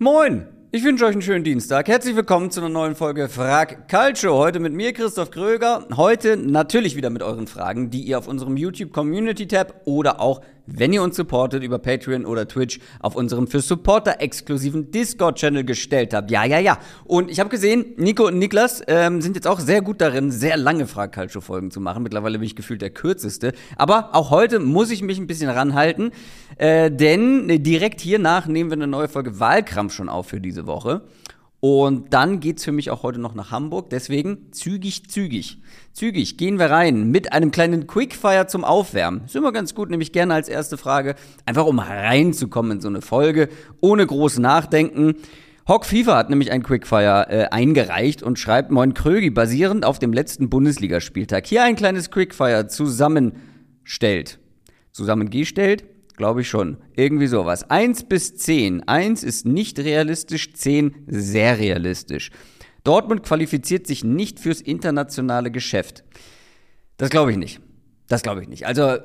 Moin! Ich wünsche euch einen schönen Dienstag. Herzlich willkommen zu einer neuen Folge Frag Calcio. Heute mit mir, Christoph Kröger. Heute natürlich wieder mit euren Fragen, die ihr auf unserem YouTube Community Tab oder auch, wenn ihr uns supportet, über Patreon oder Twitch auf unserem für Supporter exklusiven Discord-Channel gestellt habt. Ja, ja, ja. Und ich habe gesehen, Nico und Niklas ähm, sind jetzt auch sehr gut darin, sehr lange Frag Calcio Folgen zu machen. Mittlerweile bin ich gefühlt der kürzeste. Aber auch heute muss ich mich ein bisschen ranhalten, äh, denn direkt hiernach nehmen wir eine neue Folge Wahlkampf schon auf für diese Woche. Und dann geht es für mich auch heute noch nach Hamburg. Deswegen zügig, zügig, zügig gehen wir rein mit einem kleinen Quickfire zum Aufwärmen. Ist immer ganz gut, nämlich gerne als erste Frage. Einfach um reinzukommen in so eine Folge, ohne groß nachdenken. Hock FIFA hat nämlich ein Quickfire äh, eingereicht und schreibt Moin Krögi, basierend auf dem letzten Bundesligaspieltag. Hier ein kleines Quickfire zusammenstellt. Zusammengestellt Glaube ich schon. Irgendwie sowas. Eins bis zehn. Eins ist nicht realistisch, zehn sehr realistisch. Dortmund qualifiziert sich nicht fürs internationale Geschäft. Das glaube ich nicht. Das glaube ich nicht. Also,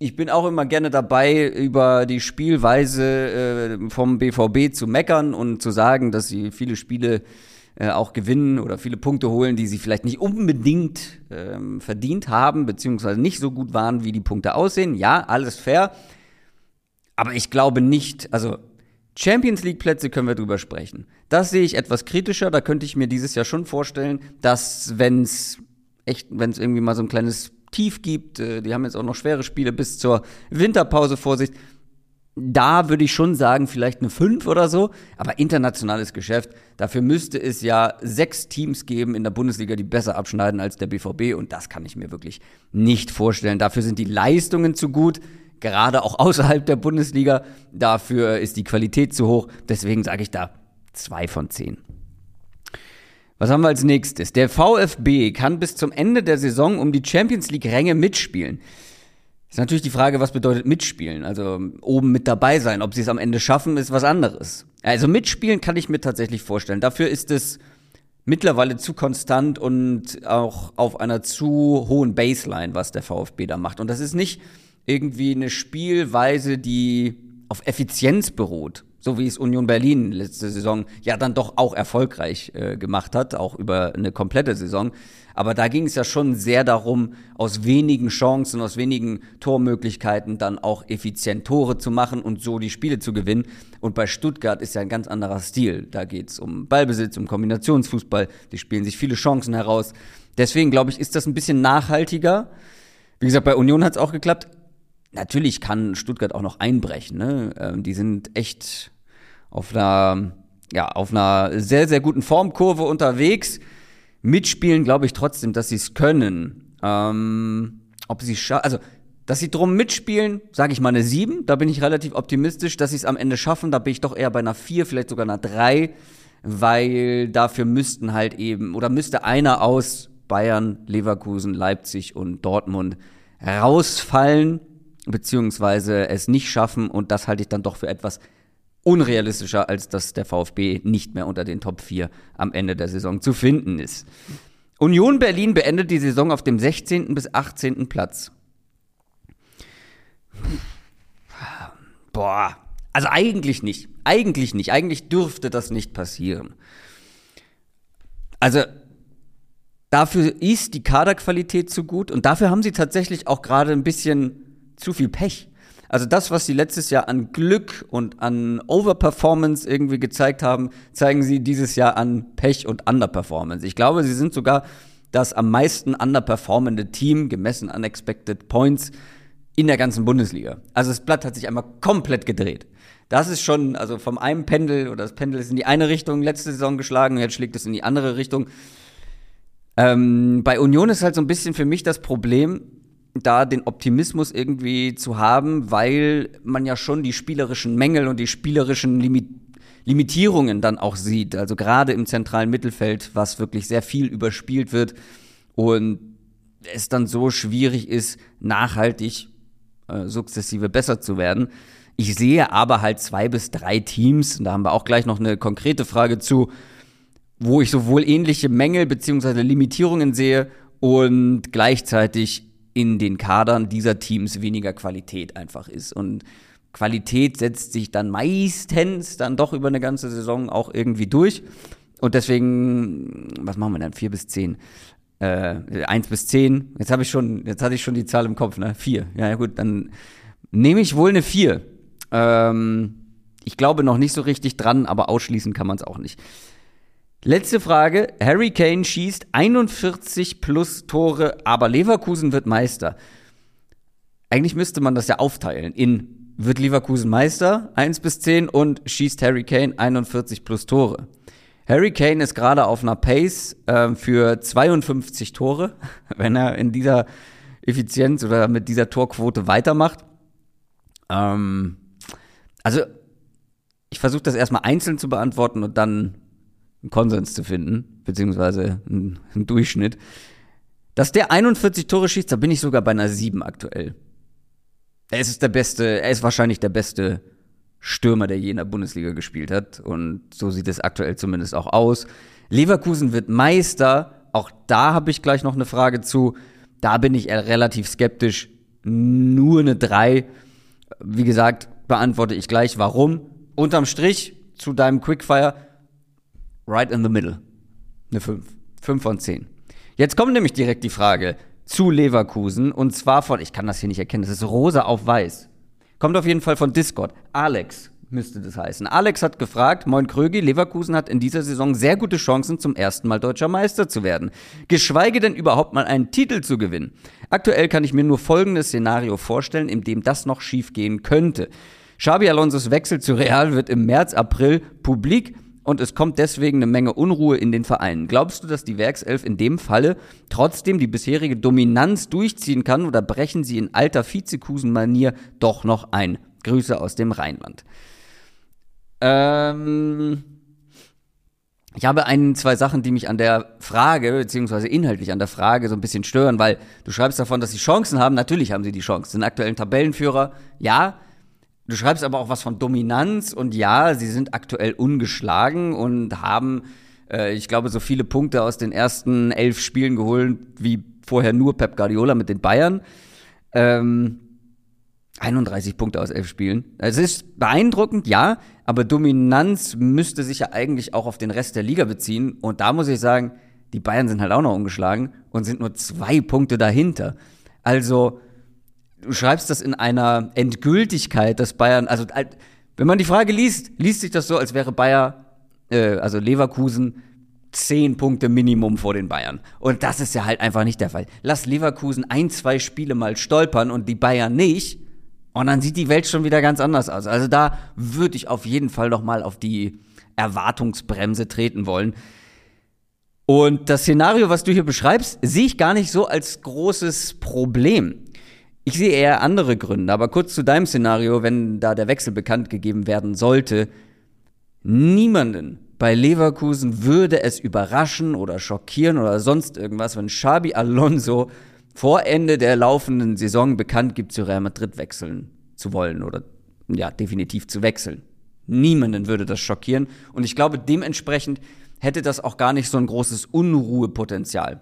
ich bin auch immer gerne dabei, über die Spielweise äh, vom BVB zu meckern und zu sagen, dass sie viele Spiele äh, auch gewinnen oder viele Punkte holen, die sie vielleicht nicht unbedingt ähm, verdient haben, beziehungsweise nicht so gut waren, wie die Punkte aussehen. Ja, alles fair. Aber ich glaube nicht, also Champions League Plätze können wir drüber sprechen. Das sehe ich etwas kritischer. Da könnte ich mir dieses Jahr schon vorstellen, dass wenn es echt, wenn es irgendwie mal so ein kleines Tief gibt, äh, die haben jetzt auch noch schwere Spiele bis zur Winterpause vor sich. Da würde ich schon sagen, vielleicht eine 5 oder so. Aber internationales Geschäft, dafür müsste es ja sechs Teams geben in der Bundesliga, die besser abschneiden als der BVB. Und das kann ich mir wirklich nicht vorstellen. Dafür sind die Leistungen zu gut gerade auch außerhalb der Bundesliga. Dafür ist die Qualität zu hoch. Deswegen sage ich da zwei von zehn. Was haben wir als nächstes? Der VfB kann bis zum Ende der Saison um die Champions League-Ränge mitspielen. Ist natürlich die Frage, was bedeutet mitspielen? Also oben mit dabei sein. Ob sie es am Ende schaffen, ist was anderes. Also mitspielen kann ich mir tatsächlich vorstellen. Dafür ist es mittlerweile zu konstant und auch auf einer zu hohen Baseline, was der VfB da macht. Und das ist nicht irgendwie eine Spielweise, die auf Effizienz beruht, so wie es Union Berlin letzte Saison ja dann doch auch erfolgreich äh, gemacht hat, auch über eine komplette Saison. Aber da ging es ja schon sehr darum, aus wenigen Chancen, aus wenigen Tormöglichkeiten dann auch effizient Tore zu machen und so die Spiele zu gewinnen. Und bei Stuttgart ist ja ein ganz anderer Stil. Da geht es um Ballbesitz, um Kombinationsfußball. Die spielen sich viele Chancen heraus. Deswegen glaube ich, ist das ein bisschen nachhaltiger. Wie gesagt, bei Union hat es auch geklappt. Natürlich kann Stuttgart auch noch einbrechen. Ne? Ähm, die sind echt auf einer, ja, auf einer sehr, sehr guten Formkurve unterwegs. Mitspielen glaube ich trotzdem, dass sie es können. Ähm, ob sie also dass sie drum mitspielen, sage ich mal eine 7. Da bin ich relativ optimistisch, dass sie es am Ende schaffen. Da bin ich doch eher bei einer 4, vielleicht sogar einer 3, weil dafür müssten halt eben, oder müsste einer aus Bayern, Leverkusen, Leipzig und Dortmund rausfallen beziehungsweise es nicht schaffen und das halte ich dann doch für etwas unrealistischer, als dass der VfB nicht mehr unter den Top 4 am Ende der Saison zu finden ist. Union Berlin beendet die Saison auf dem 16. bis 18. Platz. Boah, also eigentlich nicht. Eigentlich nicht. Eigentlich dürfte das nicht passieren. Also dafür ist die Kaderqualität zu gut und dafür haben sie tatsächlich auch gerade ein bisschen zu viel Pech. Also das, was sie letztes Jahr an Glück und an Overperformance irgendwie gezeigt haben, zeigen sie dieses Jahr an Pech und Underperformance. Ich glaube, sie sind sogar das am meisten underperformende Team, gemessen an Expected Points, in der ganzen Bundesliga. Also das Blatt hat sich einmal komplett gedreht. Das ist schon, also vom einen Pendel, oder das Pendel ist in die eine Richtung letzte Saison geschlagen, jetzt schlägt es in die andere Richtung. Ähm, bei Union ist halt so ein bisschen für mich das Problem, da den Optimismus irgendwie zu haben, weil man ja schon die spielerischen Mängel und die spielerischen Limit Limitierungen dann auch sieht. Also gerade im zentralen Mittelfeld, was wirklich sehr viel überspielt wird und es dann so schwierig ist, nachhaltig äh, sukzessive besser zu werden. Ich sehe aber halt zwei bis drei Teams, und da haben wir auch gleich noch eine konkrete Frage zu, wo ich sowohl ähnliche Mängel beziehungsweise Limitierungen sehe und gleichzeitig in den Kadern dieser Teams weniger Qualität einfach ist. Und Qualität setzt sich dann meistens dann doch über eine ganze Saison auch irgendwie durch. Und deswegen, was machen wir dann? Vier bis zehn. Äh, eins bis zehn. Jetzt habe ich schon, jetzt hatte ich schon die Zahl im Kopf, ne? Vier. Ja, gut, dann nehme ich wohl eine vier. Ähm, ich glaube noch nicht so richtig dran, aber ausschließen kann man es auch nicht. Letzte Frage. Harry Kane schießt 41 plus Tore, aber Leverkusen wird Meister. Eigentlich müsste man das ja aufteilen in wird Leverkusen Meister 1 bis 10 und schießt Harry Kane 41 plus Tore. Harry Kane ist gerade auf einer Pace äh, für 52 Tore, wenn er in dieser Effizienz oder mit dieser Torquote weitermacht. Ähm, also ich versuche das erstmal einzeln zu beantworten und dann einen Konsens zu finden, beziehungsweise einen, einen Durchschnitt. Dass der 41 Tore schießt, da bin ich sogar bei einer 7 aktuell. Er ist der beste, er ist wahrscheinlich der beste Stürmer, der je in der Bundesliga gespielt hat. Und so sieht es aktuell zumindest auch aus. Leverkusen wird Meister. Auch da habe ich gleich noch eine Frage zu. Da bin ich relativ skeptisch. Nur eine 3. Wie gesagt, beantworte ich gleich, warum. Unterm Strich zu deinem Quickfire right in the middle. Eine 5. 5 von 10. Jetzt kommt nämlich direkt die Frage zu Leverkusen und zwar von, ich kann das hier nicht erkennen, das ist rosa auf weiß. Kommt auf jeden Fall von Discord. Alex müsste das heißen. Alex hat gefragt, Moin Krögi, Leverkusen hat in dieser Saison sehr gute Chancen, zum ersten Mal deutscher Meister zu werden. Geschweige denn überhaupt mal einen Titel zu gewinnen. Aktuell kann ich mir nur folgendes Szenario vorstellen, in dem das noch schief gehen könnte. Xabi Alonsos Wechsel zu Real wird im März, April publik und es kommt deswegen eine Menge Unruhe in den Vereinen. Glaubst du, dass die Werkself in dem Falle trotzdem die bisherige Dominanz durchziehen kann oder brechen sie in alter Vizekusen-Manier doch noch ein? Grüße aus dem Rheinland. Ähm, ich habe ein, zwei Sachen, die mich an der Frage, beziehungsweise inhaltlich an der Frage so ein bisschen stören, weil du schreibst davon, dass sie Chancen haben. Natürlich haben sie die Chance. Sind aktuellen Tabellenführer, ja. Du schreibst aber auch was von Dominanz und ja, sie sind aktuell ungeschlagen und haben, äh, ich glaube, so viele Punkte aus den ersten elf Spielen geholt wie vorher nur Pep Guardiola mit den Bayern. Ähm, 31 Punkte aus elf Spielen. Es ist beeindruckend, ja, aber Dominanz müsste sich ja eigentlich auch auf den Rest der Liga beziehen. Und da muss ich sagen, die Bayern sind halt auch noch ungeschlagen und sind nur zwei Punkte dahinter. Also, du schreibst das in einer Endgültigkeit, dass Bayern, also wenn man die Frage liest, liest sich das so, als wäre Bayer, äh, also Leverkusen, zehn Punkte Minimum vor den Bayern. Und das ist ja halt einfach nicht der Fall. Lass Leverkusen ein, zwei Spiele mal stolpern und die Bayern nicht. Und dann sieht die Welt schon wieder ganz anders aus. Also da würde ich auf jeden Fall noch mal auf die Erwartungsbremse treten wollen. Und das Szenario, was du hier beschreibst, sehe ich gar nicht so als großes Problem. Ich sehe eher andere Gründe, aber kurz zu deinem Szenario, wenn da der Wechsel bekannt gegeben werden sollte. Niemanden bei Leverkusen würde es überraschen oder schockieren oder sonst irgendwas, wenn Xabi Alonso vor Ende der laufenden Saison bekannt gibt, zu Real Madrid wechseln zu wollen oder ja, definitiv zu wechseln. Niemanden würde das schockieren und ich glaube, dementsprechend hätte das auch gar nicht so ein großes Unruhepotenzial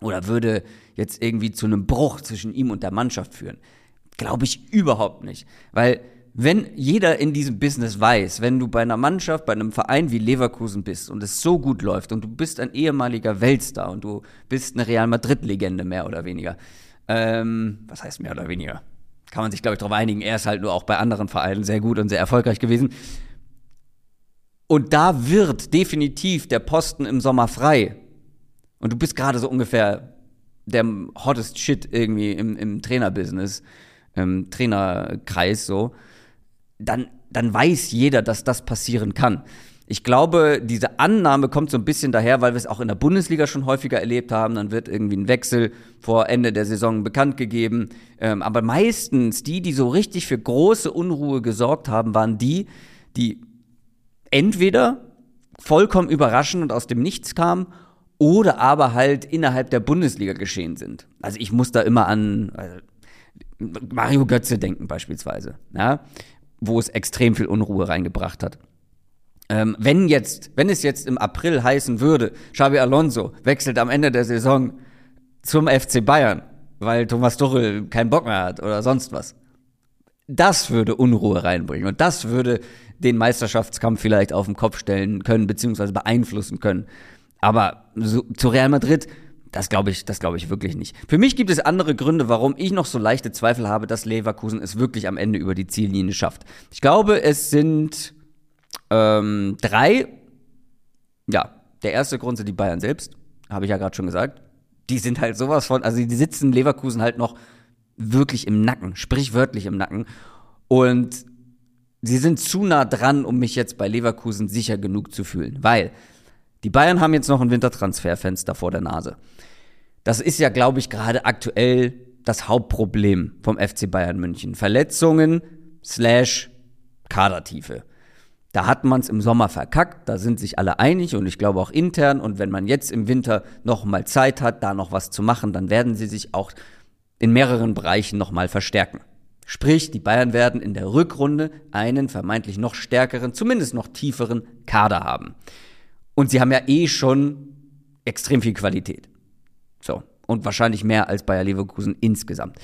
oder würde jetzt irgendwie zu einem Bruch zwischen ihm und der Mannschaft führen. Glaube ich überhaupt nicht. Weil wenn jeder in diesem Business weiß, wenn du bei einer Mannschaft, bei einem Verein wie Leverkusen bist und es so gut läuft und du bist ein ehemaliger Weltstar und du bist eine Real Madrid-Legende mehr oder weniger. Ähm, was heißt mehr oder weniger? Kann man sich, glaube ich, darauf einigen. Er ist halt nur auch bei anderen Vereinen sehr gut und sehr erfolgreich gewesen. Und da wird definitiv der Posten im Sommer frei und du bist gerade so ungefähr der hottest Shit irgendwie im, im Trainerbusiness, im Trainerkreis so, dann, dann weiß jeder, dass das passieren kann. Ich glaube, diese Annahme kommt so ein bisschen daher, weil wir es auch in der Bundesliga schon häufiger erlebt haben. Dann wird irgendwie ein Wechsel vor Ende der Saison bekannt gegeben. Ähm, aber meistens die, die so richtig für große Unruhe gesorgt haben, waren die, die entweder vollkommen überraschend und aus dem Nichts kamen oder aber halt innerhalb der Bundesliga geschehen sind. Also ich muss da immer an äh, Mario Götze denken beispielsweise, ja, wo es extrem viel Unruhe reingebracht hat. Ähm, wenn jetzt, wenn es jetzt im April heißen würde, Xabi Alonso wechselt am Ende der Saison zum FC Bayern, weil Thomas Tuchel keinen Bock mehr hat oder sonst was, das würde Unruhe reinbringen und das würde den Meisterschaftskampf vielleicht auf den Kopf stellen können, beziehungsweise beeinflussen können. Aber so, zu Real Madrid, das glaube ich, das glaube ich wirklich nicht. Für mich gibt es andere Gründe, warum ich noch so leichte Zweifel habe, dass Leverkusen es wirklich am Ende über die Ziellinie schafft. Ich glaube, es sind ähm, drei. Ja, der erste Grund sind die Bayern selbst, habe ich ja gerade schon gesagt. Die sind halt sowas von, also die sitzen Leverkusen halt noch wirklich im Nacken, sprichwörtlich im Nacken. Und sie sind zu nah dran, um mich jetzt bei Leverkusen sicher genug zu fühlen. Weil die Bayern haben jetzt noch ein Wintertransferfenster vor der Nase. Das ist ja, glaube ich, gerade aktuell das Hauptproblem vom FC Bayern München. Verletzungen slash Kadertiefe. Da hat man es im Sommer verkackt, da sind sich alle einig und ich glaube auch intern. Und wenn man jetzt im Winter noch mal Zeit hat, da noch was zu machen, dann werden sie sich auch in mehreren Bereichen noch mal verstärken. Sprich, die Bayern werden in der Rückrunde einen vermeintlich noch stärkeren, zumindest noch tieferen Kader haben. Und sie haben ja eh schon extrem viel Qualität. So. Und wahrscheinlich mehr als Bayer Leverkusen insgesamt.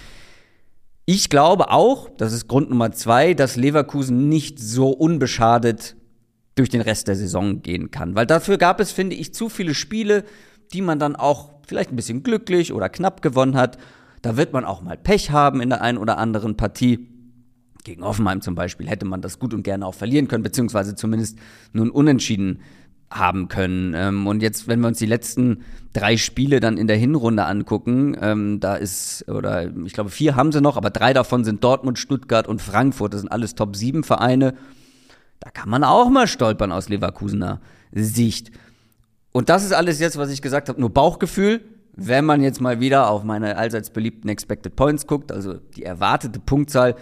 Ich glaube auch, das ist Grund Nummer zwei, dass Leverkusen nicht so unbeschadet durch den Rest der Saison gehen kann. Weil dafür gab es, finde ich, zu viele Spiele, die man dann auch vielleicht ein bisschen glücklich oder knapp gewonnen hat. Da wird man auch mal Pech haben in der einen oder anderen Partie. Gegen Offenheim zum Beispiel hätte man das gut und gerne auch verlieren können, beziehungsweise zumindest nun unentschieden haben können. Ähm, und jetzt, wenn wir uns die letzten drei Spiele dann in der Hinrunde angucken, ähm, da ist, oder ich glaube, vier haben sie noch, aber drei davon sind Dortmund, Stuttgart und Frankfurt. Das sind alles Top-7-Vereine. Da kann man auch mal stolpern aus Leverkusener Sicht. Und das ist alles jetzt, was ich gesagt habe, nur Bauchgefühl. Wenn man jetzt mal wieder auf meine allseits beliebten Expected Points guckt, also die erwartete Punktzahl,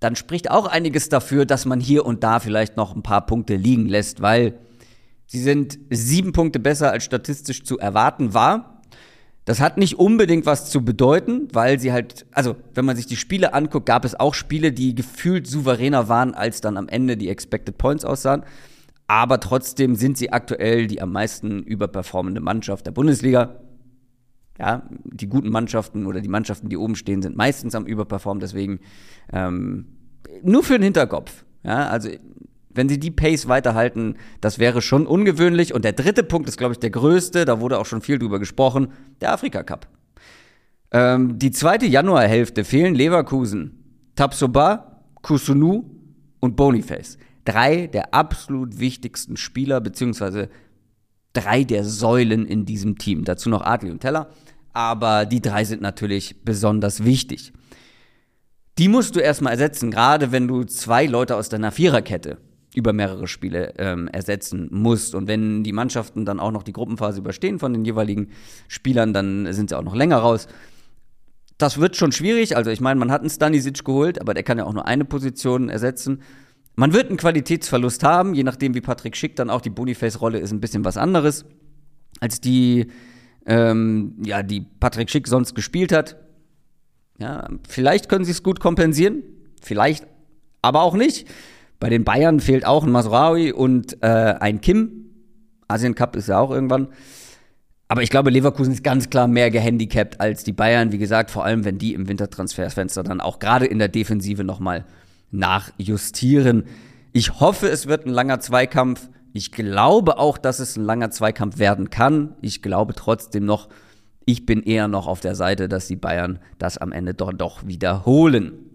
dann spricht auch einiges dafür, dass man hier und da vielleicht noch ein paar Punkte liegen lässt, weil Sie sind sieben Punkte besser als statistisch zu erwarten war. Das hat nicht unbedingt was zu bedeuten, weil sie halt, also wenn man sich die Spiele anguckt, gab es auch Spiele, die gefühlt souveräner waren, als dann am Ende die Expected Points aussahen. Aber trotzdem sind sie aktuell die am meisten überperformende Mannschaft der Bundesliga. Ja, die guten Mannschaften oder die Mannschaften, die oben stehen, sind meistens am Überperformen. Deswegen ähm, nur für den Hinterkopf. Ja, also wenn sie die Pace weiterhalten, das wäre schon ungewöhnlich. Und der dritte Punkt ist, glaube ich, der größte, da wurde auch schon viel drüber gesprochen, der Afrika Cup. Ähm, die zweite Januarhälfte fehlen Leverkusen, Tapsoba, Kusunu und Boniface. Drei der absolut wichtigsten Spieler, beziehungsweise drei der Säulen in diesem Team. Dazu noch Adli und Teller. Aber die drei sind natürlich besonders wichtig. Die musst du erstmal ersetzen, gerade wenn du zwei Leute aus deiner Viererkette über mehrere Spiele ähm, ersetzen musst. Und wenn die Mannschaften dann auch noch die Gruppenphase überstehen von den jeweiligen Spielern, dann sind sie auch noch länger raus. Das wird schon schwierig. Also ich meine, man hat einen Stanisic geholt, aber der kann ja auch nur eine Position ersetzen. Man wird einen Qualitätsverlust haben, je nachdem, wie Patrick Schick dann auch die Boniface-Rolle ist, ein bisschen was anderes, als die, ähm, ja, die Patrick Schick sonst gespielt hat. Ja, vielleicht können sie es gut kompensieren, vielleicht aber auch nicht. Bei den Bayern fehlt auch ein Masraoui und äh, ein Kim. Asien Cup ist ja auch irgendwann. Aber ich glaube, Leverkusen ist ganz klar mehr gehandicapt als die Bayern. Wie gesagt, vor allem, wenn die im Wintertransferfenster dann auch gerade in der Defensive nochmal nachjustieren. Ich hoffe, es wird ein langer Zweikampf. Ich glaube auch, dass es ein langer Zweikampf werden kann. Ich glaube trotzdem noch, ich bin eher noch auf der Seite, dass die Bayern das am Ende doch, doch wiederholen.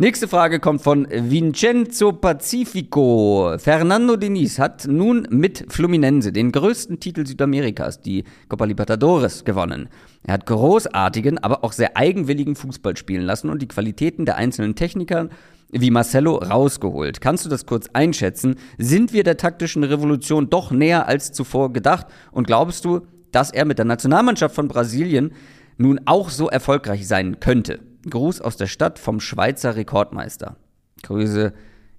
Nächste Frage kommt von Vincenzo Pacifico. Fernando Diniz hat nun mit Fluminense den größten Titel Südamerikas, die Copa Libertadores, gewonnen. Er hat großartigen, aber auch sehr eigenwilligen Fußball spielen lassen und die Qualitäten der einzelnen Techniker wie Marcelo rausgeholt. Kannst du das kurz einschätzen? Sind wir der taktischen Revolution doch näher als zuvor gedacht? Und glaubst du, dass er mit der Nationalmannschaft von Brasilien nun auch so erfolgreich sein könnte? Gruß aus der Stadt vom Schweizer Rekordmeister. Grüße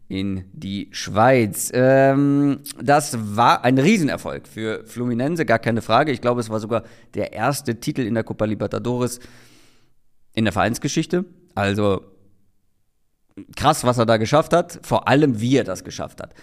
in die Schweiz. Ähm, das war ein Riesenerfolg für Fluminense, gar keine Frage. Ich glaube, es war sogar der erste Titel in der Copa Libertadores in der Vereinsgeschichte. Also krass, was er da geschafft hat, vor allem wie er das geschafft hat.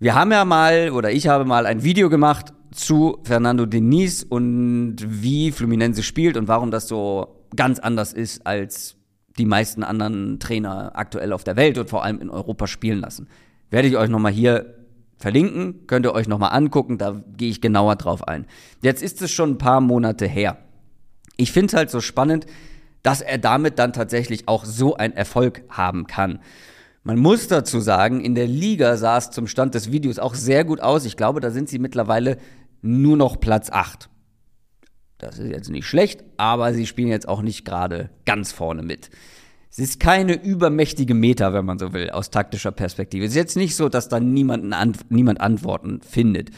Wir haben ja mal, oder ich habe mal ein Video gemacht zu Fernando Diniz und wie Fluminense spielt und warum das so ganz anders ist als die meisten anderen Trainer aktuell auf der Welt und vor allem in Europa spielen lassen. Werde ich euch nochmal hier verlinken, könnt ihr euch nochmal angucken, da gehe ich genauer drauf ein. Jetzt ist es schon ein paar Monate her. Ich finde es halt so spannend, dass er damit dann tatsächlich auch so einen Erfolg haben kann. Man muss dazu sagen, in der Liga sah es zum Stand des Videos auch sehr gut aus. Ich glaube, da sind sie mittlerweile nur noch Platz 8. Das ist jetzt nicht schlecht, aber sie spielen jetzt auch nicht gerade ganz vorne mit. Es ist keine übermächtige Meta, wenn man so will, aus taktischer Perspektive. Es ist jetzt nicht so, dass da niemanden an, niemand Antworten findet.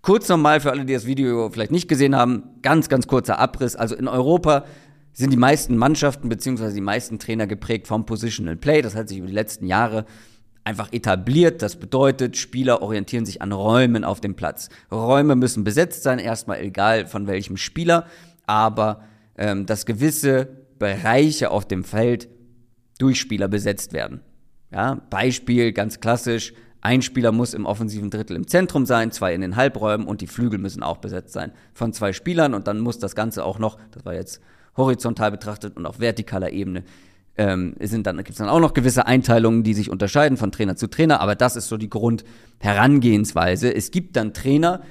Kurz nochmal für alle, die das Video vielleicht nicht gesehen haben, ganz, ganz kurzer Abriss. Also in Europa sind die meisten Mannschaften bzw. die meisten Trainer geprägt vom Positional Play. Das hat sich über die letzten Jahre einfach etabliert. Das bedeutet, Spieler orientieren sich an Räumen auf dem Platz. Räume müssen besetzt sein, erstmal egal von welchem Spieler, aber ähm, dass gewisse Bereiche auf dem Feld durch Spieler besetzt werden. Ja, Beispiel ganz klassisch, ein Spieler muss im offensiven Drittel im Zentrum sein, zwei in den Halbräumen und die Flügel müssen auch besetzt sein von zwei Spielern und dann muss das Ganze auch noch, das war jetzt horizontal betrachtet und auf vertikaler Ebene, ähm, dann, gibt es dann auch noch gewisse Einteilungen, die sich unterscheiden von Trainer zu Trainer, aber das ist so die Grundherangehensweise. Es gibt dann Trainer,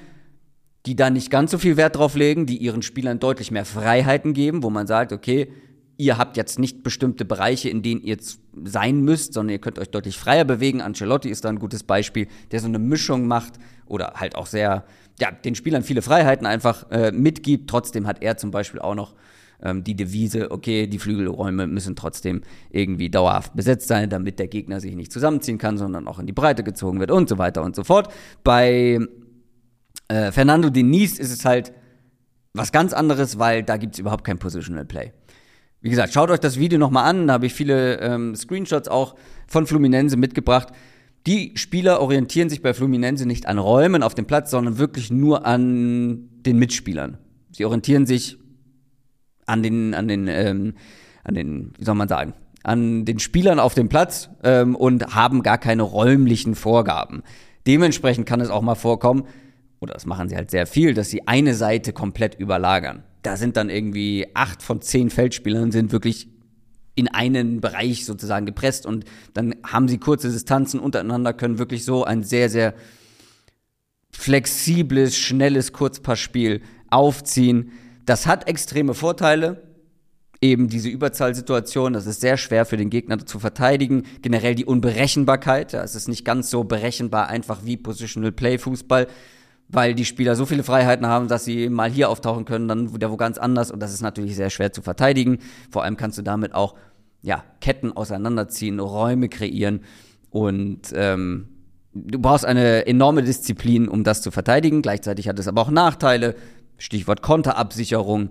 die da nicht ganz so viel Wert drauf legen, die ihren Spielern deutlich mehr Freiheiten geben, wo man sagt, okay, ihr habt jetzt nicht bestimmte Bereiche, in denen ihr sein müsst, sondern ihr könnt euch deutlich freier bewegen. Ancelotti ist da ein gutes Beispiel, der so eine Mischung macht oder halt auch sehr, ja, den Spielern viele Freiheiten einfach äh, mitgibt. Trotzdem hat er zum Beispiel auch noch ähm, die Devise, okay, die Flügelräume müssen trotzdem irgendwie dauerhaft besetzt sein, damit der Gegner sich nicht zusammenziehen kann, sondern auch in die Breite gezogen wird und so weiter und so fort. Bei äh, Fernando Diniz ist es halt was ganz anderes, weil da gibt es überhaupt kein Positional Play. Wie gesagt, schaut euch das Video nochmal an, da habe ich viele ähm, Screenshots auch von Fluminense mitgebracht. Die Spieler orientieren sich bei Fluminense nicht an Räumen auf dem Platz, sondern wirklich nur an den Mitspielern. Sie orientieren sich an den, an den, ähm, an den, wie soll man sagen, an den Spielern auf dem Platz ähm, und haben gar keine räumlichen Vorgaben. Dementsprechend kann es auch mal vorkommen, oder das machen sie halt sehr viel, dass sie eine Seite komplett überlagern. Da sind dann irgendwie acht von zehn Feldspielern sind wirklich in einen Bereich sozusagen gepresst und dann haben sie kurze Distanzen untereinander, können wirklich so ein sehr, sehr flexibles, schnelles Kurzpassspiel aufziehen. Das hat extreme Vorteile. Eben diese Überzahlsituation, das ist sehr schwer für den Gegner zu verteidigen. Generell die Unberechenbarkeit, ja, es ist nicht ganz so berechenbar einfach wie Positional Play Fußball, weil die Spieler so viele Freiheiten haben, dass sie mal hier auftauchen können, dann wieder wo ganz anders und das ist natürlich sehr schwer zu verteidigen. Vor allem kannst du damit auch ja, Ketten auseinanderziehen, Räume kreieren und ähm, du brauchst eine enorme Disziplin, um das zu verteidigen. Gleichzeitig hat es aber auch Nachteile. Stichwort Konterabsicherung,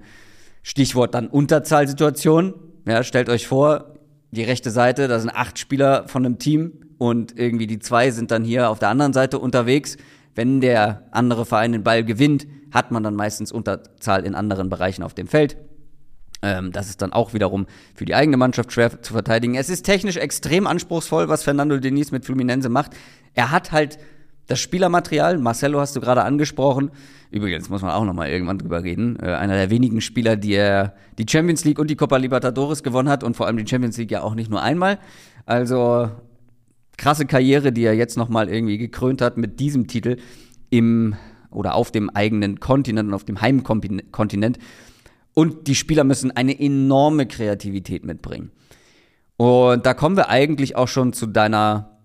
Stichwort dann Unterzahlsituation. Ja, stellt euch vor, die rechte Seite, da sind acht Spieler von einem Team und irgendwie die zwei sind dann hier auf der anderen Seite unterwegs. Wenn der andere Verein den Ball gewinnt, hat man dann meistens Unterzahl in anderen Bereichen auf dem Feld. Ähm, das ist dann auch wiederum für die eigene Mannschaft schwer zu verteidigen. Es ist technisch extrem anspruchsvoll, was Fernando Deniz mit Fluminense macht. Er hat halt das Spielermaterial, Marcelo hast du gerade angesprochen. Übrigens muss man auch noch mal irgendwann drüber reden. Äh, einer der wenigen Spieler, die er die Champions League und die Copa Libertadores gewonnen hat und vor allem die Champions League ja auch nicht nur einmal. Also krasse Karriere, die er jetzt noch mal irgendwie gekrönt hat mit diesem Titel im oder auf dem eigenen Kontinent und auf dem Heimkontinent. Und die Spieler müssen eine enorme Kreativität mitbringen. Und da kommen wir eigentlich auch schon zu deiner,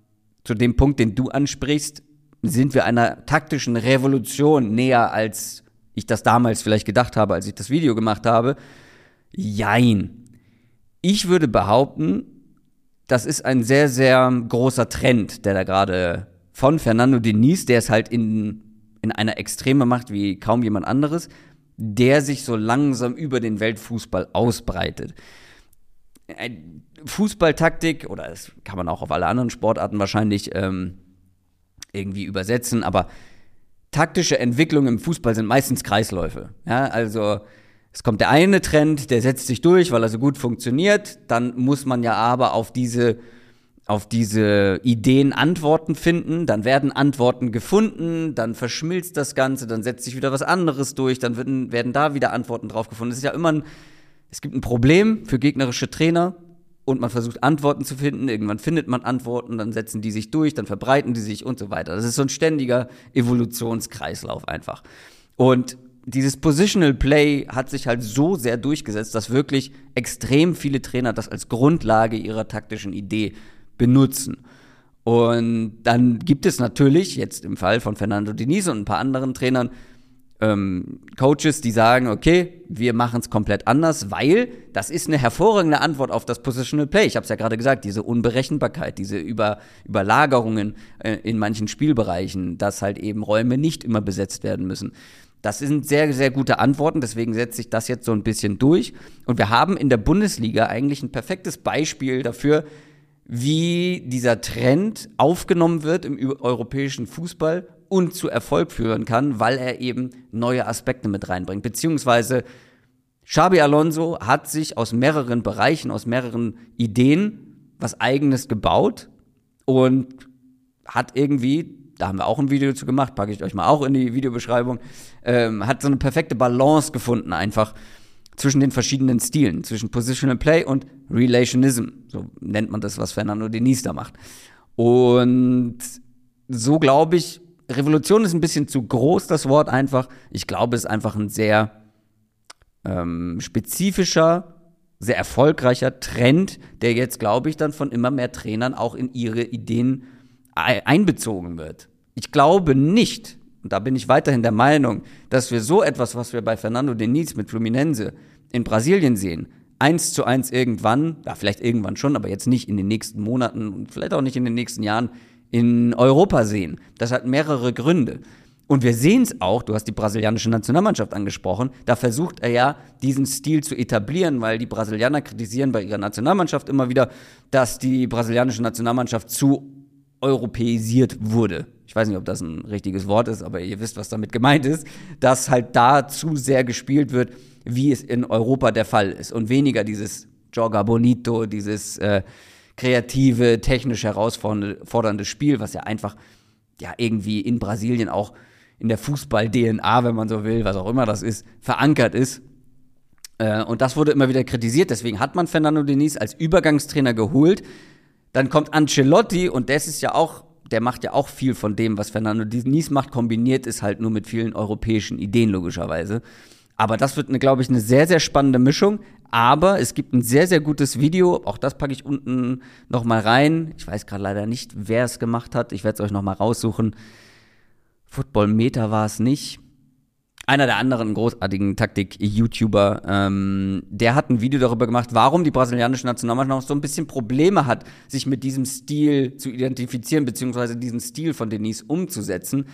zu dem Punkt, den du ansprichst sind wir einer taktischen Revolution näher, als ich das damals vielleicht gedacht habe, als ich das Video gemacht habe? Jein. Ich würde behaupten, das ist ein sehr, sehr großer Trend, der da gerade von Fernando Diniz, der es halt in, in einer Extreme macht wie kaum jemand anderes, der sich so langsam über den Weltfußball ausbreitet. Fußballtaktik, oder das kann man auch auf alle anderen Sportarten wahrscheinlich ähm, irgendwie übersetzen, aber taktische Entwicklungen im Fußball sind meistens Kreisläufe. Ja, also es kommt der eine Trend, der setzt sich durch, weil er so gut funktioniert, dann muss man ja aber auf diese auf diese Ideen Antworten finden, dann werden Antworten gefunden, dann verschmilzt das Ganze, dann setzt sich wieder was anderes durch, dann werden, werden da wieder Antworten drauf gefunden. Es ist ja immer ein, es gibt ein Problem für gegnerische Trainer, und man versucht Antworten zu finden. Irgendwann findet man Antworten, dann setzen die sich durch, dann verbreiten die sich und so weiter. Das ist so ein ständiger Evolutionskreislauf einfach. Und dieses Positional Play hat sich halt so sehr durchgesetzt, dass wirklich extrem viele Trainer das als Grundlage ihrer taktischen Idee benutzen. Und dann gibt es natürlich, jetzt im Fall von Fernando Diniz und ein paar anderen Trainern, ähm, Coaches, die sagen, okay, wir machen es komplett anders, weil das ist eine hervorragende Antwort auf das Positional Play. Ich habe es ja gerade gesagt, diese Unberechenbarkeit, diese Über Überlagerungen äh, in manchen Spielbereichen, dass halt eben Räume nicht immer besetzt werden müssen. Das sind sehr, sehr gute Antworten, deswegen setzt sich das jetzt so ein bisschen durch. Und wir haben in der Bundesliga eigentlich ein perfektes Beispiel dafür, wie dieser Trend aufgenommen wird im europäischen Fußball und zu Erfolg führen kann, weil er eben neue Aspekte mit reinbringt. Beziehungsweise Xabi Alonso hat sich aus mehreren Bereichen, aus mehreren Ideen was eigenes gebaut und hat irgendwie, da haben wir auch ein Video zu gemacht, packe ich euch mal auch in die Videobeschreibung, ähm, hat so eine perfekte Balance gefunden einfach zwischen den verschiedenen Stilen, zwischen Positional Play und Relationism, so nennt man das, was Fernando Deniz da macht. Und so glaube ich, Revolution ist ein bisschen zu groß, das Wort einfach. Ich glaube, es ist einfach ein sehr ähm, spezifischer, sehr erfolgreicher Trend, der jetzt, glaube ich, dann von immer mehr Trainern auch in ihre Ideen einbezogen wird. Ich glaube nicht, und da bin ich weiterhin der Meinung, dass wir so etwas, was wir bei Fernando Deniz mit Fluminense in Brasilien sehen, eins zu eins irgendwann, ja, vielleicht irgendwann schon, aber jetzt nicht in den nächsten Monaten und vielleicht auch nicht in den nächsten Jahren in Europa sehen. Das hat mehrere Gründe. Und wir sehen es auch, du hast die brasilianische Nationalmannschaft angesprochen, da versucht er ja, diesen Stil zu etablieren, weil die Brasilianer kritisieren bei ihrer Nationalmannschaft immer wieder, dass die brasilianische Nationalmannschaft zu europäisiert wurde. Ich weiß nicht, ob das ein richtiges Wort ist, aber ihr wisst, was damit gemeint ist, dass halt da zu sehr gespielt wird, wie es in Europa der Fall ist und weniger dieses Joga Bonito, dieses äh, kreative, technisch herausfordernde Spiel, was ja einfach ja irgendwie in Brasilien auch in der Fußball-DNA, wenn man so will, was auch immer das ist, verankert ist. Äh, und das wurde immer wieder kritisiert. Deswegen hat man Fernando Diniz als Übergangstrainer geholt. Dann kommt Ancelotti und das ist ja auch, der macht ja auch viel von dem, was Fernando Diniz macht, kombiniert ist halt nur mit vielen europäischen Ideen logischerweise. Aber das wird, glaube ich, eine sehr, sehr spannende Mischung. Aber es gibt ein sehr, sehr gutes Video. Auch das packe ich unten nochmal rein. Ich weiß gerade leider nicht, wer es gemacht hat. Ich werde es euch nochmal raussuchen. Football Meta war es nicht. Einer der anderen großartigen Taktik-YouTuber, ähm, der hat ein Video darüber gemacht, warum die brasilianische Nationalmannschaft so ein bisschen Probleme hat, sich mit diesem Stil zu identifizieren, beziehungsweise diesen Stil von Denise umzusetzen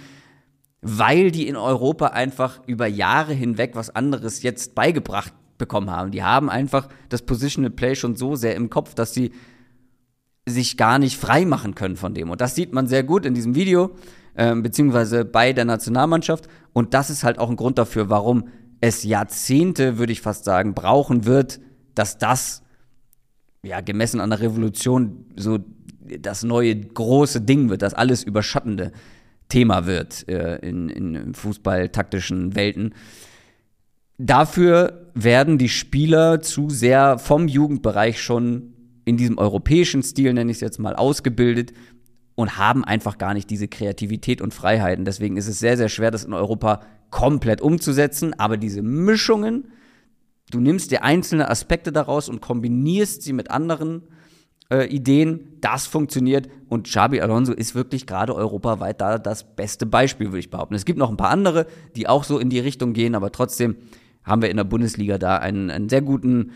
weil die in Europa einfach über Jahre hinweg was anderes jetzt beigebracht bekommen haben. Die haben einfach das Positional Play schon so sehr im Kopf, dass sie sich gar nicht frei machen können von dem. Und das sieht man sehr gut in diesem Video, äh, beziehungsweise bei der Nationalmannschaft. Und das ist halt auch ein Grund dafür, warum es Jahrzehnte, würde ich fast sagen, brauchen wird, dass das, ja, gemessen an der Revolution, so das neue große Ding wird, das alles Überschattende Thema wird äh, in, in fußballtaktischen Welten. Dafür werden die Spieler zu sehr vom Jugendbereich schon in diesem europäischen Stil, nenne ich es jetzt mal, ausgebildet und haben einfach gar nicht diese Kreativität und Freiheiten. Deswegen ist es sehr, sehr schwer, das in Europa komplett umzusetzen. Aber diese Mischungen, du nimmst dir einzelne Aspekte daraus und kombinierst sie mit anderen äh, Ideen, das funktioniert und Xabi Alonso ist wirklich gerade europaweit da das beste Beispiel, würde ich behaupten. Es gibt noch ein paar andere, die auch so in die Richtung gehen, aber trotzdem haben wir in der Bundesliga da einen, einen sehr guten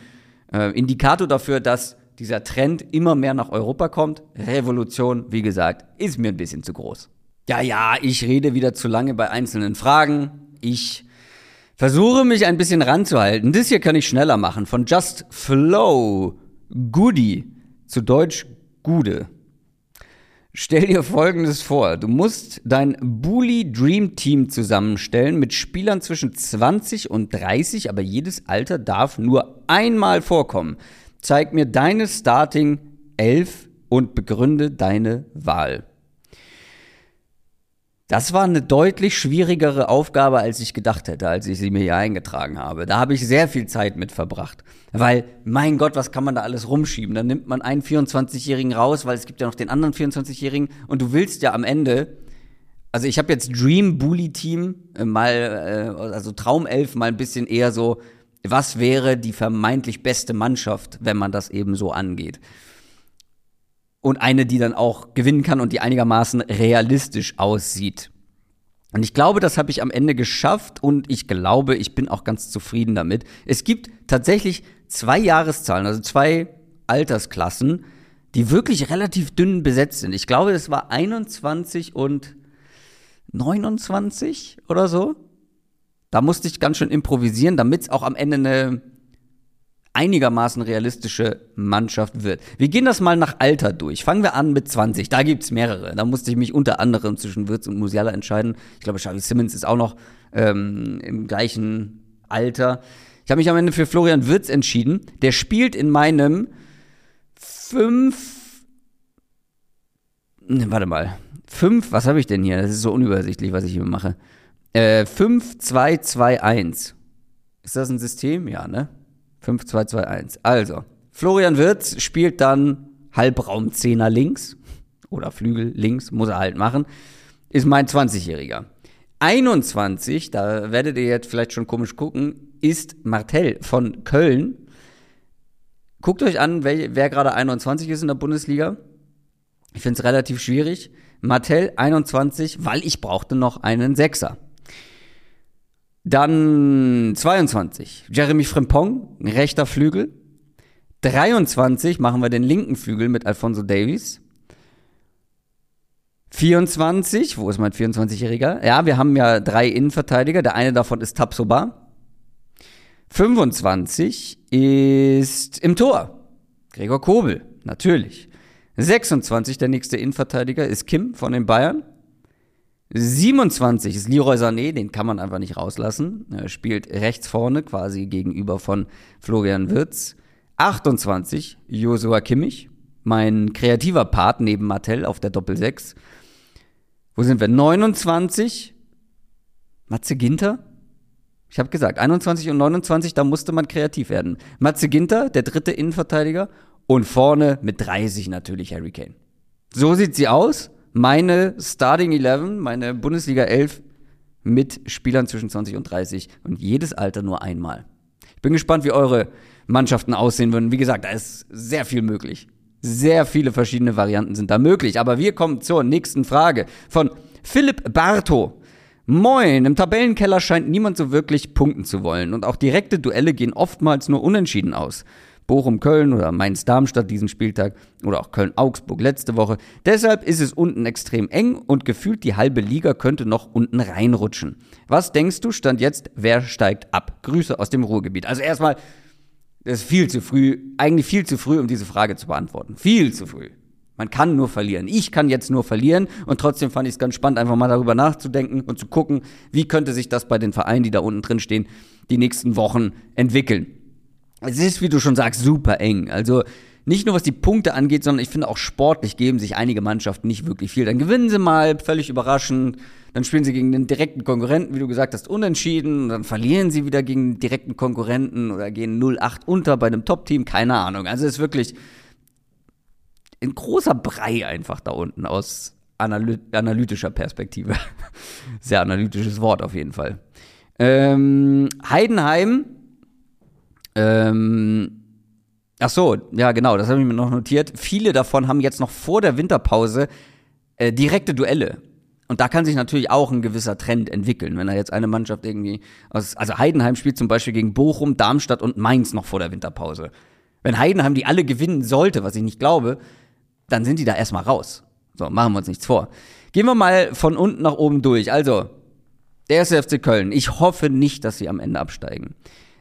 äh, Indikator dafür, dass dieser Trend immer mehr nach Europa kommt. Revolution, wie gesagt, ist mir ein bisschen zu groß. Ja, ja, ich rede wieder zu lange bei einzelnen Fragen. Ich versuche mich ein bisschen ranzuhalten. Das hier kann ich schneller machen. Von Just Flow Goody zu Deutsch Gude. Stell dir folgendes vor: Du musst dein Bully Dream Team zusammenstellen mit Spielern zwischen 20 und 30, aber jedes Alter darf nur einmal vorkommen. Zeig mir deine Starting 11 und begründe deine Wahl. Das war eine deutlich schwierigere Aufgabe, als ich gedacht hätte, als ich sie mir hier eingetragen habe. Da habe ich sehr viel Zeit mit verbracht. Weil, mein Gott, was kann man da alles rumschieben? Dann nimmt man einen 24-Jährigen raus, weil es gibt ja noch den anderen 24-Jährigen und du willst ja am Ende, also ich habe jetzt Dream Bully Team äh, mal, äh, also Traumelf mal ein bisschen eher so, was wäre die vermeintlich beste Mannschaft, wenn man das eben so angeht und eine, die dann auch gewinnen kann und die einigermaßen realistisch aussieht. Und ich glaube, das habe ich am Ende geschafft und ich glaube, ich bin auch ganz zufrieden damit. Es gibt tatsächlich zwei Jahreszahlen, also zwei Altersklassen, die wirklich relativ dünn besetzt sind. Ich glaube, es war 21 und 29 oder so. Da musste ich ganz schön improvisieren, damit es auch am Ende eine einigermaßen realistische Mannschaft wird. Wir gehen das mal nach Alter durch. Fangen wir an mit 20. Da gibt's mehrere. Da musste ich mich unter anderem zwischen Wirtz und Musiala entscheiden. Ich glaube, Xavi Simmons ist auch noch ähm, im gleichen Alter. Ich habe mich am Ende für Florian Wirtz entschieden. Der spielt in meinem fünf. Ne, warte mal. Fünf, was habe ich denn hier? Das ist so unübersichtlich, was ich hier mache. Äh, 5, 2, 2, 1. Ist das ein System? Ja, ne? 5-2-2-1. Also, Florian Wirtz spielt dann Halbraumzehner links oder Flügel links, muss er halt machen, ist mein 20-Jähriger. 21, da werdet ihr jetzt vielleicht schon komisch gucken, ist Martell von Köln. Guckt euch an, wer, wer gerade 21 ist in der Bundesliga. Ich finde es relativ schwierig. Martell 21, weil ich brauchte noch einen Sechser. Dann 22, Jeremy Frimpong, rechter Flügel. 23 machen wir den linken Flügel mit Alfonso Davies. 24, wo ist mein 24-Jähriger? Ja, wir haben ja drei Innenverteidiger. Der eine davon ist Tapsoba. 25 ist im Tor. Gregor Kobel, natürlich. 26, der nächste Innenverteidiger, ist Kim von den Bayern. 27 ist Leroy Sané, den kann man einfach nicht rauslassen. Er spielt rechts vorne, quasi gegenüber von Florian Wirtz. 28 Josua Kimmich, mein kreativer Part neben Martell auf der Doppel 6. Wo sind wir? 29 Matze Ginter. Ich habe gesagt, 21 und 29, da musste man kreativ werden. Matze Ginter, der dritte Innenverteidiger. Und vorne mit 30 natürlich Harry Kane. So sieht sie aus meine Starting 11, meine Bundesliga 11 mit Spielern zwischen 20 und 30 und jedes Alter nur einmal. Ich bin gespannt, wie eure Mannschaften aussehen würden. Wie gesagt, da ist sehr viel möglich. Sehr viele verschiedene Varianten sind da möglich. Aber wir kommen zur nächsten Frage von Philipp Barto. Moin, im Tabellenkeller scheint niemand so wirklich punkten zu wollen und auch direkte Duelle gehen oftmals nur unentschieden aus. Bochum-Köln oder Mainz-Darmstadt diesen Spieltag oder auch Köln-Augsburg letzte Woche. Deshalb ist es unten extrem eng und gefühlt die halbe Liga könnte noch unten reinrutschen. Was denkst du, stand jetzt, wer steigt ab? Grüße aus dem Ruhrgebiet. Also erstmal, das ist viel zu früh, eigentlich viel zu früh, um diese Frage zu beantworten. Viel zu früh. Man kann nur verlieren. Ich kann jetzt nur verlieren und trotzdem fand ich es ganz spannend, einfach mal darüber nachzudenken und zu gucken, wie könnte sich das bei den Vereinen, die da unten drin stehen, die nächsten Wochen entwickeln es ist, wie du schon sagst, super eng. Also nicht nur was die Punkte angeht, sondern ich finde auch sportlich geben sich einige Mannschaften nicht wirklich viel. Dann gewinnen sie mal, völlig überraschend. Dann spielen sie gegen den direkten Konkurrenten, wie du gesagt hast, unentschieden. Dann verlieren sie wieder gegen den direkten Konkurrenten oder gehen 0-8 unter bei einem Top-Team. Keine Ahnung. Also es ist wirklich ein großer Brei einfach da unten aus analy analytischer Perspektive. Sehr analytisches Wort auf jeden Fall. Ähm, Heidenheim ähm, ach so, ja genau, das habe ich mir noch notiert. Viele davon haben jetzt noch vor der Winterpause äh, direkte Duelle. Und da kann sich natürlich auch ein gewisser Trend entwickeln, wenn da jetzt eine Mannschaft irgendwie aus, also Heidenheim spielt zum Beispiel gegen Bochum, Darmstadt und Mainz noch vor der Winterpause. Wenn Heidenheim die alle gewinnen sollte, was ich nicht glaube, dann sind die da erstmal raus. So, machen wir uns nichts vor. Gehen wir mal von unten nach oben durch. Also, der erste FC Köln. Ich hoffe nicht, dass sie am Ende absteigen.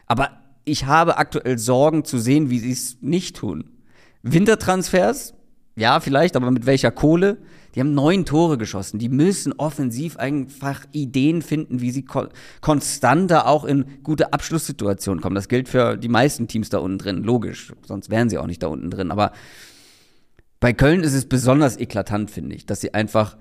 Aber ich habe aktuell Sorgen zu sehen, wie sie es nicht tun. Wintertransfers, ja, vielleicht, aber mit welcher Kohle? Die haben neun Tore geschossen. Die müssen offensiv einfach Ideen finden, wie sie ko konstanter auch in gute Abschlusssituationen kommen. Das gilt für die meisten Teams da unten drin, logisch. Sonst wären sie auch nicht da unten drin. Aber bei Köln ist es besonders eklatant, finde ich, dass sie einfach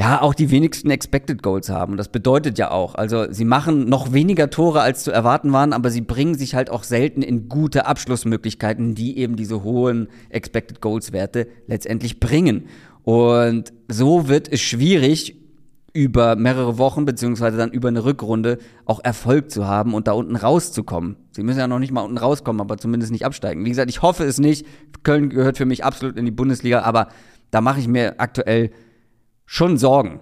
ja, auch die wenigsten Expected Goals haben. Das bedeutet ja auch, also sie machen noch weniger Tore, als zu erwarten waren, aber sie bringen sich halt auch selten in gute Abschlussmöglichkeiten, die eben diese hohen Expected Goals Werte letztendlich bringen. Und so wird es schwierig, über mehrere Wochen beziehungsweise dann über eine Rückrunde auch Erfolg zu haben und da unten rauszukommen. Sie müssen ja noch nicht mal unten rauskommen, aber zumindest nicht absteigen. Wie gesagt, ich hoffe es nicht. Köln gehört für mich absolut in die Bundesliga, aber da mache ich mir aktuell schon Sorgen.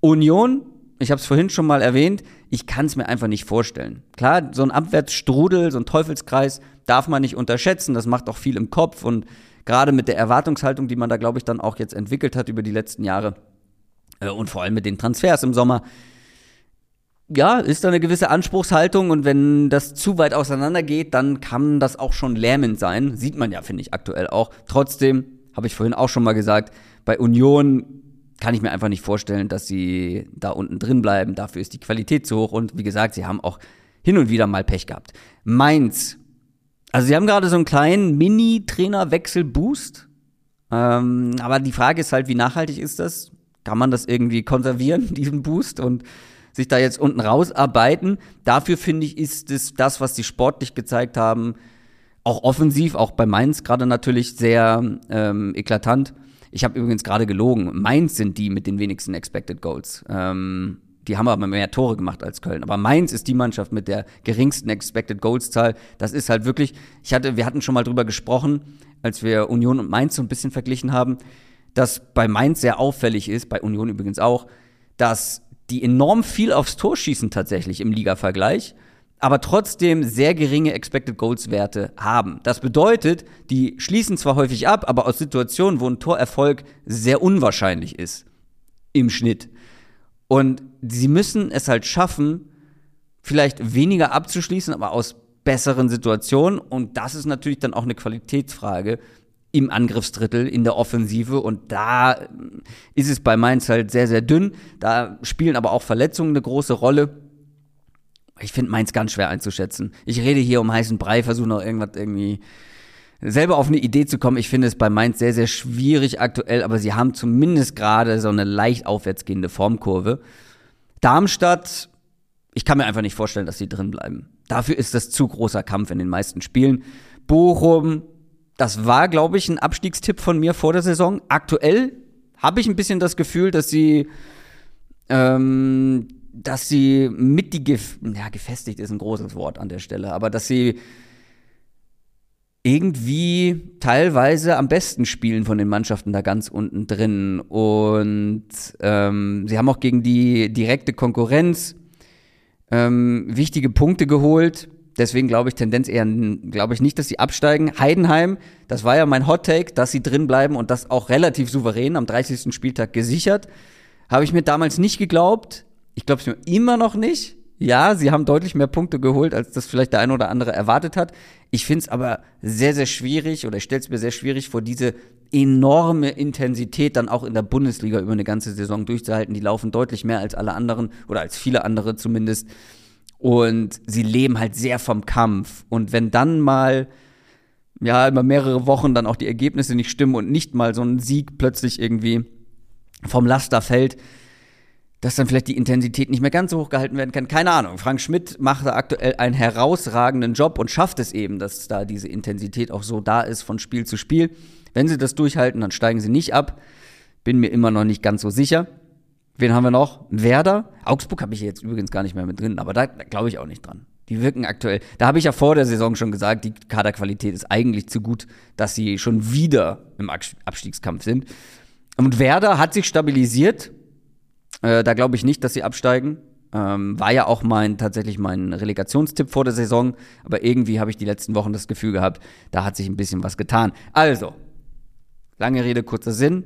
Union, ich habe es vorhin schon mal erwähnt, ich kann es mir einfach nicht vorstellen. Klar, so ein Abwärtsstrudel, so ein Teufelskreis darf man nicht unterschätzen. Das macht auch viel im Kopf und gerade mit der Erwartungshaltung, die man da, glaube ich, dann auch jetzt entwickelt hat über die letzten Jahre, äh, und vor allem mit den Transfers im Sommer. Ja, ist da eine gewisse Anspruchshaltung und wenn das zu weit auseinander geht, dann kann das auch schon lähmend sein. Sieht man ja, finde ich, aktuell auch. Trotzdem, habe ich vorhin auch schon mal gesagt, bei Union kann ich mir einfach nicht vorstellen, dass sie da unten drin bleiben. Dafür ist die Qualität zu hoch und wie gesagt, sie haben auch hin und wieder mal Pech gehabt. Mainz. Also sie haben gerade so einen kleinen Mini-Trainerwechsel-Boost. Ähm, aber die Frage ist halt, wie nachhaltig ist das? kann man das irgendwie konservieren, diesen Boost und sich da jetzt unten rausarbeiten. Dafür finde ich, ist es das, was sie sportlich gezeigt haben, auch offensiv, auch bei Mainz gerade natürlich sehr ähm, eklatant. Ich habe übrigens gerade gelogen. Mainz sind die mit den wenigsten Expected Goals. Ähm, die haben aber mehr Tore gemacht als Köln. Aber Mainz ist die Mannschaft mit der geringsten Expected Goals Zahl. Das ist halt wirklich, ich hatte, wir hatten schon mal drüber gesprochen, als wir Union und Mainz so ein bisschen verglichen haben dass bei Mainz sehr auffällig ist, bei Union übrigens auch, dass die enorm viel aufs Tor schießen tatsächlich im Liga-Vergleich, aber trotzdem sehr geringe Expected Goals Werte haben. Das bedeutet, die schließen zwar häufig ab, aber aus Situationen, wo ein Torerfolg sehr unwahrscheinlich ist im Schnitt. Und sie müssen es halt schaffen, vielleicht weniger abzuschließen, aber aus besseren Situationen. Und das ist natürlich dann auch eine Qualitätsfrage, im Angriffsdrittel, in der Offensive. Und da ist es bei Mainz halt sehr, sehr dünn. Da spielen aber auch Verletzungen eine große Rolle. Ich finde Mainz ganz schwer einzuschätzen. Ich rede hier um heißen Brei, versuche noch irgendwas irgendwie selber auf eine Idee zu kommen. Ich finde es bei Mainz sehr, sehr schwierig aktuell, aber sie haben zumindest gerade so eine leicht aufwärtsgehende Formkurve. Darmstadt, ich kann mir einfach nicht vorstellen, dass sie drin bleiben. Dafür ist das zu großer Kampf in den meisten Spielen. Bochum, das war, glaube ich, ein Abstiegstipp von mir vor der Saison. Aktuell habe ich ein bisschen das Gefühl, dass sie, ähm, dass sie mit die Gef ja, gefestigt ist ein großes Wort an der Stelle, aber dass sie irgendwie teilweise am besten spielen von den Mannschaften da ganz unten drin. Und ähm, sie haben auch gegen die direkte Konkurrenz ähm, wichtige Punkte geholt. Deswegen glaube ich Tendenz eher, glaube ich nicht, dass sie absteigen. Heidenheim, das war ja mein Hot Take, dass sie drin bleiben und das auch relativ souverän am 30. Spieltag gesichert. Habe ich mir damals nicht geglaubt. Ich glaube es mir immer noch nicht. Ja, sie haben deutlich mehr Punkte geholt, als das vielleicht der eine oder andere erwartet hat. Ich finde es aber sehr, sehr schwierig oder ich stelle es mir sehr schwierig vor, diese enorme Intensität dann auch in der Bundesliga über eine ganze Saison durchzuhalten. Die laufen deutlich mehr als alle anderen oder als viele andere zumindest. Und sie leben halt sehr vom Kampf. Und wenn dann mal, ja, immer mehrere Wochen dann auch die Ergebnisse nicht stimmen und nicht mal so ein Sieg plötzlich irgendwie vom Laster fällt, dass dann vielleicht die Intensität nicht mehr ganz so hoch gehalten werden kann. Keine Ahnung. Frank Schmidt macht da aktuell einen herausragenden Job und schafft es eben, dass da diese Intensität auch so da ist von Spiel zu Spiel. Wenn sie das durchhalten, dann steigen sie nicht ab. Bin mir immer noch nicht ganz so sicher. Wen haben wir noch? Werder. Augsburg habe ich jetzt übrigens gar nicht mehr mit drin, aber da, da glaube ich auch nicht dran. Die wirken aktuell. Da habe ich ja vor der Saison schon gesagt, die Kaderqualität ist eigentlich zu gut, dass sie schon wieder im Abstiegskampf sind. Und Werder hat sich stabilisiert. Äh, da glaube ich nicht, dass sie absteigen. Ähm, war ja auch mein tatsächlich mein Relegationstipp vor der Saison, aber irgendwie habe ich die letzten Wochen das Gefühl gehabt, da hat sich ein bisschen was getan. Also, lange Rede, kurzer Sinn.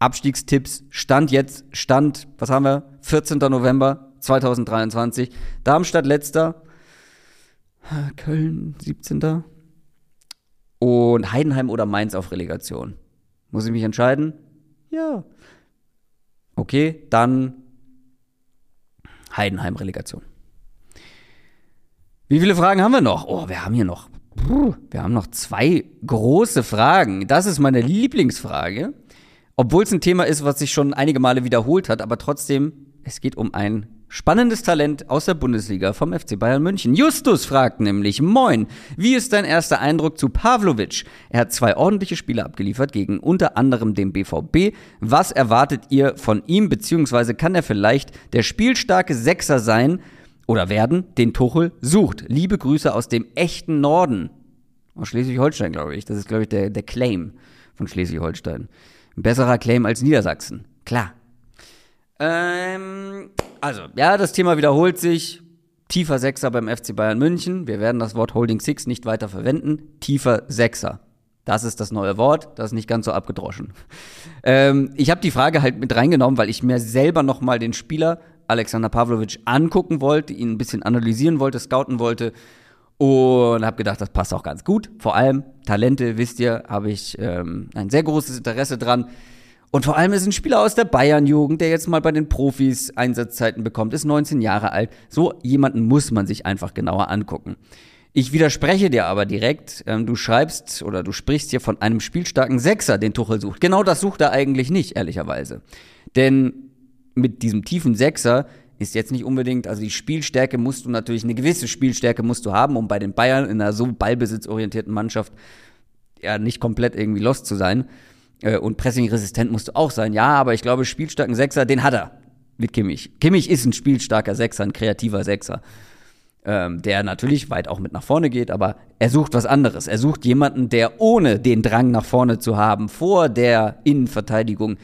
Abstiegstipps. Stand jetzt, Stand, was haben wir? 14. November 2023. Darmstadt letzter. Köln 17. Und Heidenheim oder Mainz auf Relegation. Muss ich mich entscheiden? Ja. Okay, dann Heidenheim Relegation. Wie viele Fragen haben wir noch? Oh, wir haben hier noch. Wir haben noch zwei große Fragen. Das ist meine Lieblingsfrage. Obwohl es ein Thema ist, was sich schon einige Male wiederholt hat, aber trotzdem, es geht um ein spannendes Talent aus der Bundesliga vom FC Bayern München. Justus fragt nämlich, moin, wie ist dein erster Eindruck zu Pavlovic? Er hat zwei ordentliche Spiele abgeliefert gegen unter anderem den BVB. Was erwartet ihr von ihm, beziehungsweise kann er vielleicht der spielstarke Sechser sein oder werden, den Tuchel sucht? Liebe Grüße aus dem echten Norden. Aus Schleswig-Holstein, glaube ich. Das ist, glaube ich, der, der Claim von Schleswig-Holstein. Ein besserer Claim als Niedersachsen. Klar. Ähm, also, ja, das Thema wiederholt sich. Tiefer Sechser beim FC Bayern München. Wir werden das Wort Holding Six nicht weiter verwenden. Tiefer Sechser. Das ist das neue Wort, das ist nicht ganz so abgedroschen. Ähm, ich habe die Frage halt mit reingenommen, weil ich mir selber nochmal den Spieler Alexander Pavlovic angucken wollte, ihn ein bisschen analysieren wollte, scouten wollte und habe gedacht, das passt auch ganz gut. Vor allem Talente, wisst ihr, habe ich ähm, ein sehr großes Interesse dran. Und vor allem ist ein Spieler aus der Bayern-Jugend, der jetzt mal bei den Profis Einsatzzeiten bekommt, ist 19 Jahre alt. So jemanden muss man sich einfach genauer angucken. Ich widerspreche dir aber direkt. Ähm, du schreibst oder du sprichst hier von einem spielstarken Sechser, den Tuchel sucht. Genau das sucht er eigentlich nicht, ehrlicherweise. Denn mit diesem tiefen Sechser ist jetzt nicht unbedingt, also die Spielstärke musst du natürlich, eine gewisse Spielstärke musst du haben, um bei den Bayern in einer so ballbesitzorientierten Mannschaft ja nicht komplett irgendwie lost zu sein. Äh, und pressingresistent musst du auch sein. Ja, aber ich glaube, spielstarken Sechser, den hat er mit Kimmich. Kimmich ist ein spielstarker Sechser, ein kreativer Sechser. Ähm, der natürlich weit auch mit nach vorne geht, aber er sucht was anderes. Er sucht jemanden, der ohne den Drang nach vorne zu haben, vor der Innenverteidigung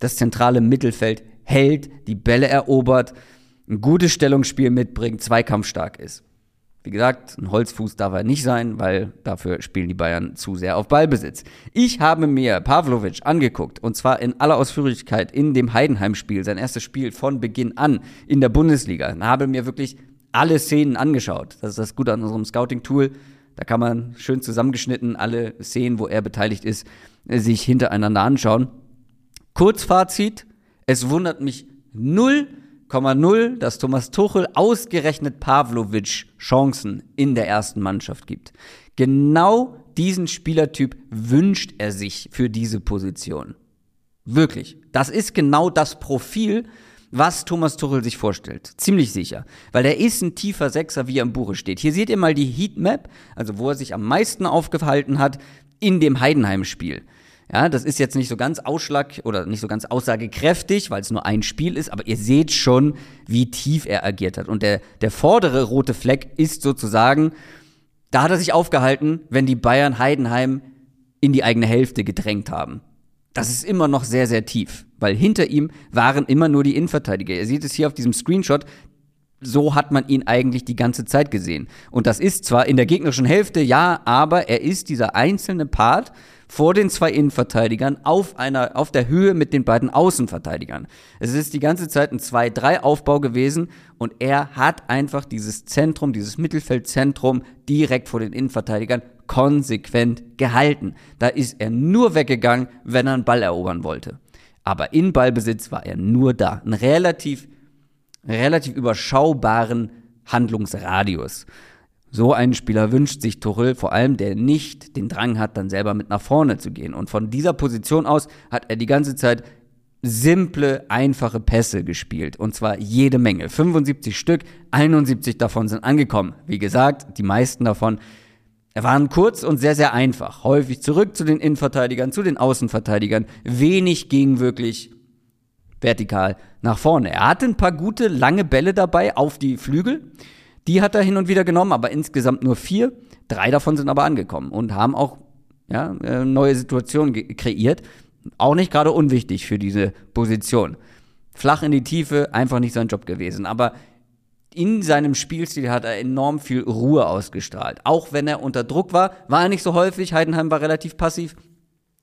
das zentrale Mittelfeld hält, die Bälle erobert, ein gutes Stellungsspiel mitbringt, zweikampfstark ist. Wie gesagt, ein Holzfuß darf er nicht sein, weil dafür spielen die Bayern zu sehr auf Ballbesitz. Ich habe mir Pavlovic angeguckt und zwar in aller Ausführlichkeit in dem Heidenheim-Spiel, sein erstes Spiel von Beginn an in der Bundesliga. Und habe mir wirklich alle Szenen angeschaut. Das ist das Gute an unserem Scouting-Tool. Da kann man schön zusammengeschnitten alle Szenen, wo er beteiligt ist, sich hintereinander anschauen. Kurzfazit, es wundert mich 0,0, dass Thomas Tuchel ausgerechnet Pavlovic Chancen in der ersten Mannschaft gibt. Genau diesen Spielertyp wünscht er sich für diese Position. Wirklich. Das ist genau das Profil, was Thomas Tuchel sich vorstellt. Ziemlich sicher. Weil er ist ein tiefer Sechser, wie er im Buche steht. Hier seht ihr mal die Heatmap, also wo er sich am meisten aufgehalten hat, in dem Heidenheim-Spiel. Ja, das ist jetzt nicht so ganz ausschlag oder nicht so ganz aussagekräftig, weil es nur ein Spiel ist, aber ihr seht schon, wie tief er agiert hat. Und der, der vordere rote Fleck ist sozusagen, da hat er sich aufgehalten, wenn die Bayern Heidenheim in die eigene Hälfte gedrängt haben. Das ist immer noch sehr, sehr tief, weil hinter ihm waren immer nur die Innenverteidiger. Ihr seht es hier auf diesem Screenshot, so hat man ihn eigentlich die ganze Zeit gesehen. Und das ist zwar in der gegnerischen Hälfte, ja, aber er ist dieser einzelne Part, vor den zwei Innenverteidigern auf einer, auf der Höhe mit den beiden Außenverteidigern. Es ist die ganze Zeit ein 2-3-Aufbau gewesen und er hat einfach dieses Zentrum, dieses Mittelfeldzentrum direkt vor den Innenverteidigern konsequent gehalten. Da ist er nur weggegangen, wenn er einen Ball erobern wollte. Aber in Ballbesitz war er nur da. Ein relativ, relativ überschaubaren Handlungsradius. So einen Spieler wünscht sich Tuchel, vor allem der nicht den Drang hat, dann selber mit nach vorne zu gehen. Und von dieser Position aus hat er die ganze Zeit simple, einfache Pässe gespielt. Und zwar jede Menge. 75 Stück, 71 davon sind angekommen. Wie gesagt, die meisten davon waren kurz und sehr, sehr einfach. Häufig zurück zu den Innenverteidigern, zu den Außenverteidigern. Wenig ging wirklich vertikal nach vorne. Er hatte ein paar gute, lange Bälle dabei auf die Flügel. Die hat er hin und wieder genommen, aber insgesamt nur vier. Drei davon sind aber angekommen und haben auch ja, äh, neue Situationen kreiert. Auch nicht gerade unwichtig für diese Position. Flach in die Tiefe, einfach nicht sein Job gewesen. Aber in seinem Spielstil hat er enorm viel Ruhe ausgestrahlt. Auch wenn er unter Druck war, war er nicht so häufig. Heidenheim war relativ passiv.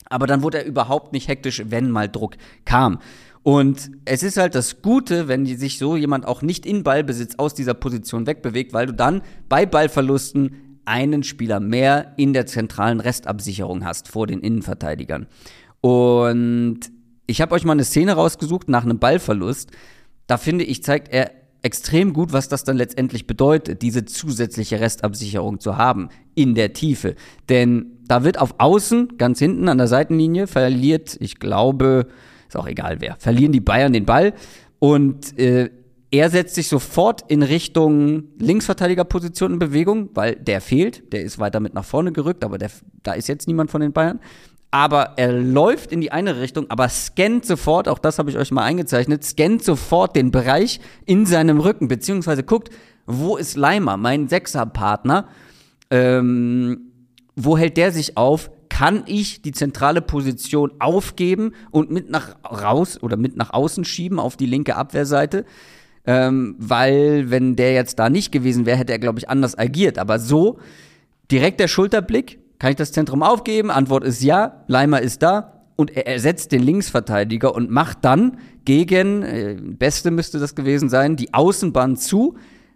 Aber dann wurde er überhaupt nicht hektisch, wenn mal Druck kam. Und es ist halt das Gute, wenn sich so jemand auch nicht in Ballbesitz aus dieser Position wegbewegt, weil du dann bei Ballverlusten einen Spieler mehr in der zentralen Restabsicherung hast vor den Innenverteidigern. Und ich habe euch mal eine Szene rausgesucht nach einem Ballverlust. Da finde ich, zeigt er extrem gut, was das dann letztendlich bedeutet, diese zusätzliche Restabsicherung zu haben in der Tiefe. Denn da wird auf Außen, ganz hinten an der Seitenlinie, verliert, ich glaube, ist auch egal wer, verlieren die Bayern den Ball und äh, er setzt sich sofort in Richtung Linksverteidigerposition in Bewegung, weil der fehlt. Der ist weiter mit nach vorne gerückt, aber der, da ist jetzt niemand von den Bayern aber er läuft in die eine Richtung, aber scannt sofort, auch das habe ich euch mal eingezeichnet, scannt sofort den Bereich in seinem Rücken, beziehungsweise guckt, wo ist Leimer, mein Sechserpartner, ähm, wo hält der sich auf? Kann ich die zentrale Position aufgeben und mit nach raus oder mit nach außen schieben auf die linke Abwehrseite? Ähm, weil, wenn der jetzt da nicht gewesen wäre, hätte er, glaube ich, anders agiert. Aber so, direkt der Schulterblick, kann ich das Zentrum aufgeben? Antwort ist ja. Leimer ist da und er ersetzt den Linksverteidiger und macht dann gegen, äh, Beste müsste das gewesen sein, die Außenbahn zu,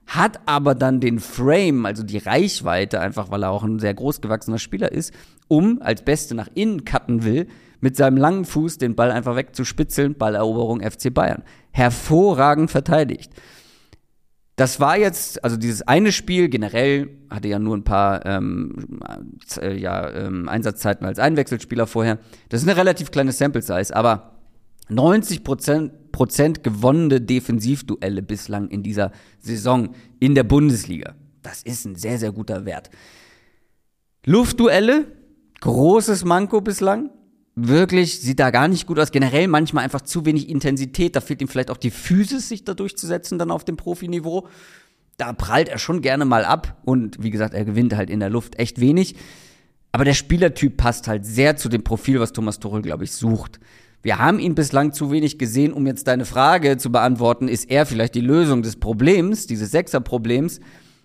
hat aber dann den Frame, also die Reichweite, einfach weil er auch ein sehr großgewachsener Spieler ist, um als Beste nach innen cutten will, mit seinem langen Fuß den Ball einfach wegzuspitzeln, Balleroberung FC Bayern. Hervorragend verteidigt. Das war jetzt, also dieses eine Spiel generell hatte ja nur ein paar ähm, äh, ja, ähm, Einsatzzeiten als Einwechselspieler vorher. Das ist eine relativ kleine Sample Size, aber 90 Prozent, Prozent gewonnene Defensivduelle bislang in dieser Saison in der Bundesliga. Das ist ein sehr, sehr guter Wert. Luftduelle, großes Manko bislang wirklich sieht da gar nicht gut aus. Generell manchmal einfach zu wenig Intensität. Da fehlt ihm vielleicht auch die Physis, sich da durchzusetzen, dann auf dem Profiniveau. Da prallt er schon gerne mal ab. Und wie gesagt, er gewinnt halt in der Luft echt wenig. Aber der Spielertyp passt halt sehr zu dem Profil, was Thomas Tuchel, glaube ich, sucht. Wir haben ihn bislang zu wenig gesehen, um jetzt deine Frage zu beantworten. Ist er vielleicht die Lösung des Problems, dieses Sechser-Problems?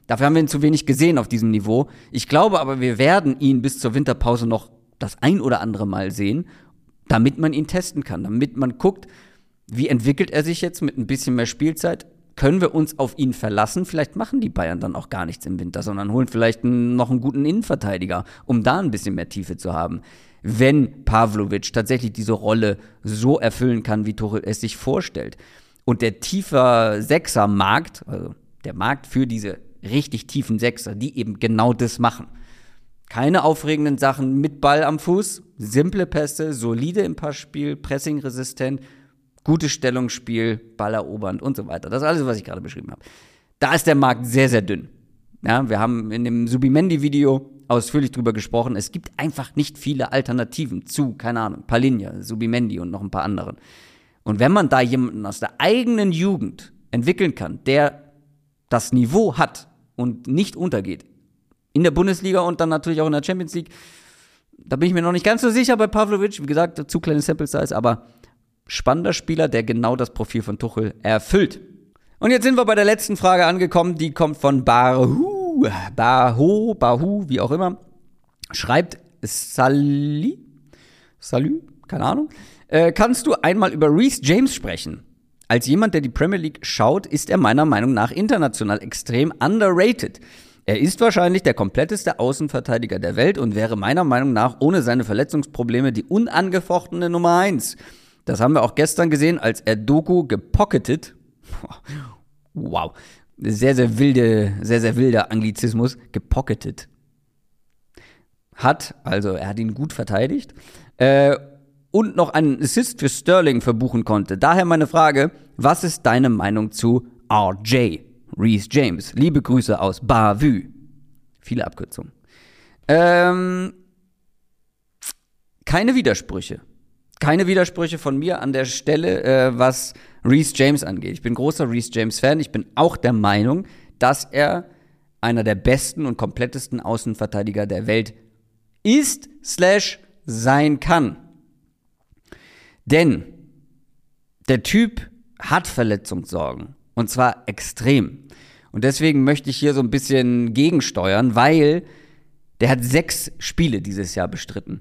Dafür haben wir ihn zu wenig gesehen auf diesem Niveau. Ich glaube aber, wir werden ihn bis zur Winterpause noch das ein oder andere Mal sehen, damit man ihn testen kann, damit man guckt, wie entwickelt er sich jetzt mit ein bisschen mehr Spielzeit? Können wir uns auf ihn verlassen? Vielleicht machen die Bayern dann auch gar nichts im Winter, sondern holen vielleicht noch einen guten Innenverteidiger, um da ein bisschen mehr Tiefe zu haben. Wenn Pavlovic tatsächlich diese Rolle so erfüllen kann, wie Tuchel es sich vorstellt. Und der tiefer Sechser-Markt, also der Markt für diese richtig tiefen Sechser, die eben genau das machen keine aufregenden Sachen mit Ball am Fuß, simple Pässe, solide im Passspiel, pressingresistent, gutes Stellungsspiel, Ball erobernd und so weiter. Das ist alles, was ich gerade beschrieben habe. Da ist der Markt sehr, sehr dünn. Ja, wir haben in dem Subimendi-Video ausführlich drüber gesprochen. Es gibt einfach nicht viele Alternativen zu, keine Ahnung, Palinja, Subimendi und noch ein paar anderen. Und wenn man da jemanden aus der eigenen Jugend entwickeln kann, der das Niveau hat und nicht untergeht, in der Bundesliga und dann natürlich auch in der Champions League. Da bin ich mir noch nicht ganz so sicher bei Pavlovic. Wie gesagt, zu kleine Sample Size, aber spannender Spieler, der genau das Profil von Tuchel erfüllt. Und jetzt sind wir bei der letzten Frage angekommen. Die kommt von Bahu, Bahu, wie auch immer. Schreibt Sali, Salü, keine Ahnung. Äh, kannst du einmal über Reese James sprechen? Als jemand, der die Premier League schaut, ist er meiner Meinung nach international extrem underrated. Er ist wahrscheinlich der kompletteste Außenverteidiger der Welt und wäre meiner Meinung nach ohne seine Verletzungsprobleme die unangefochtene Nummer eins. Das haben wir auch gestern gesehen, als er Doku gepocketet. Wow. Sehr, sehr wilde, sehr, sehr wilder Anglizismus. Gepocketet. Hat, also er hat ihn gut verteidigt. Äh, und noch einen Assist für Sterling verbuchen konnte. Daher meine Frage, was ist deine Meinung zu RJ? Reese James. Liebe Grüße aus Bavü. Viele Abkürzungen. Ähm, keine Widersprüche. Keine Widersprüche von mir an der Stelle, äh, was Reese James angeht. Ich bin großer Reese James Fan. Ich bin auch der Meinung, dass er einer der besten und komplettesten Außenverteidiger der Welt ist, slash sein kann. Denn der Typ hat Verletzungssorgen. Und zwar extrem. Und deswegen möchte ich hier so ein bisschen gegensteuern, weil der hat sechs Spiele dieses Jahr bestritten.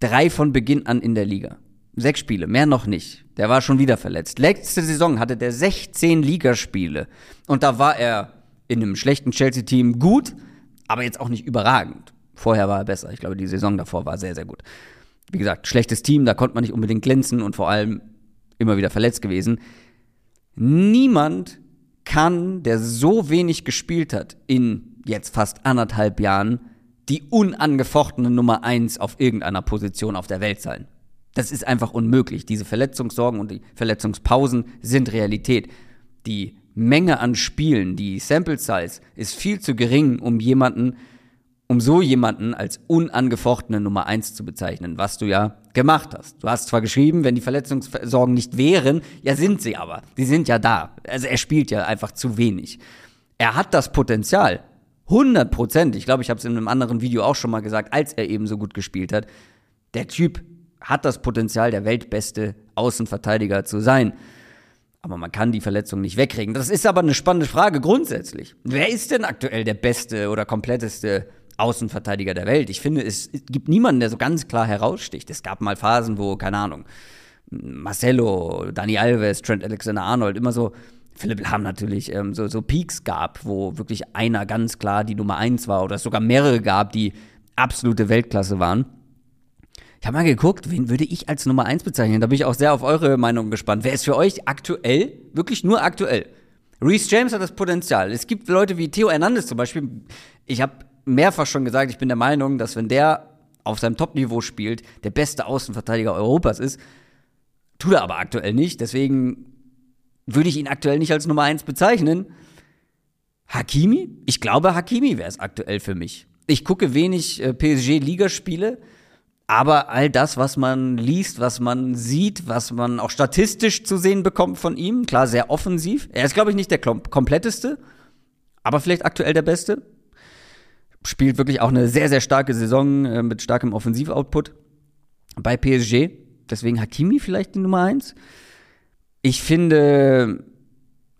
Drei von Beginn an in der Liga. Sechs Spiele, mehr noch nicht. Der war schon wieder verletzt. Letzte Saison hatte der 16 Ligaspiele. Und da war er in einem schlechten Chelsea-Team gut, aber jetzt auch nicht überragend. Vorher war er besser. Ich glaube, die Saison davor war sehr, sehr gut. Wie gesagt, schlechtes Team, da konnte man nicht unbedingt glänzen und vor allem immer wieder verletzt gewesen. Niemand kann, der so wenig gespielt hat in jetzt fast anderthalb Jahren, die unangefochtene Nummer eins auf irgendeiner Position auf der Welt sein. Das ist einfach unmöglich. Diese Verletzungssorgen und die Verletzungspausen sind Realität. Die Menge an Spielen, die Sample Size ist viel zu gering, um jemanden, um so jemanden als unangefochtene Nummer eins zu bezeichnen, was du ja gemacht hast. Du hast zwar geschrieben, wenn die Verletzungssorgen nicht wären, ja sind sie aber. Die sind ja da. Also er spielt ja einfach zu wenig. Er hat das Potenzial, 100 Prozent, ich glaube, ich habe es in einem anderen Video auch schon mal gesagt, als er eben so gut gespielt hat, der Typ hat das Potenzial, der weltbeste Außenverteidiger zu sein. Aber man kann die Verletzung nicht wegkriegen. Das ist aber eine spannende Frage grundsätzlich. Wer ist denn aktuell der beste oder kompletteste Außenverteidiger der Welt? Ich finde, es gibt niemanden, der so ganz klar heraussticht. Es gab mal Phasen, wo, keine Ahnung, Marcelo, Dani Alves, Trent Alexander-Arnold immer so Philipp Lahm natürlich ähm, so, so Peaks gab, wo wirklich einer ganz klar die Nummer eins war oder es sogar mehrere gab, die absolute Weltklasse waren. Ich habe mal geguckt, wen würde ich als Nummer eins bezeichnen? Da bin ich auch sehr auf eure Meinung gespannt. Wer ist für euch aktuell, wirklich nur aktuell? Reese James hat das Potenzial. Es gibt Leute wie Theo Hernandez zum Beispiel. Ich habe mehrfach schon gesagt, ich bin der Meinung, dass wenn der auf seinem Top-Niveau spielt, der beste Außenverteidiger Europas ist. Tut er aber aktuell nicht. Deswegen würde ich ihn aktuell nicht als Nummer 1 bezeichnen. Hakimi? Ich glaube, Hakimi wäre es aktuell für mich. Ich gucke wenig äh, PSG-Ligaspiele, aber all das, was man liest, was man sieht, was man auch statistisch zu sehen bekommt von ihm, klar, sehr offensiv. Er ist, glaube ich, nicht der kompletteste, aber vielleicht aktuell der Beste. Spielt wirklich auch eine sehr, sehr starke Saison äh, mit starkem Offensivoutput bei PSG. Deswegen Hakimi vielleicht die Nummer 1. Ich finde,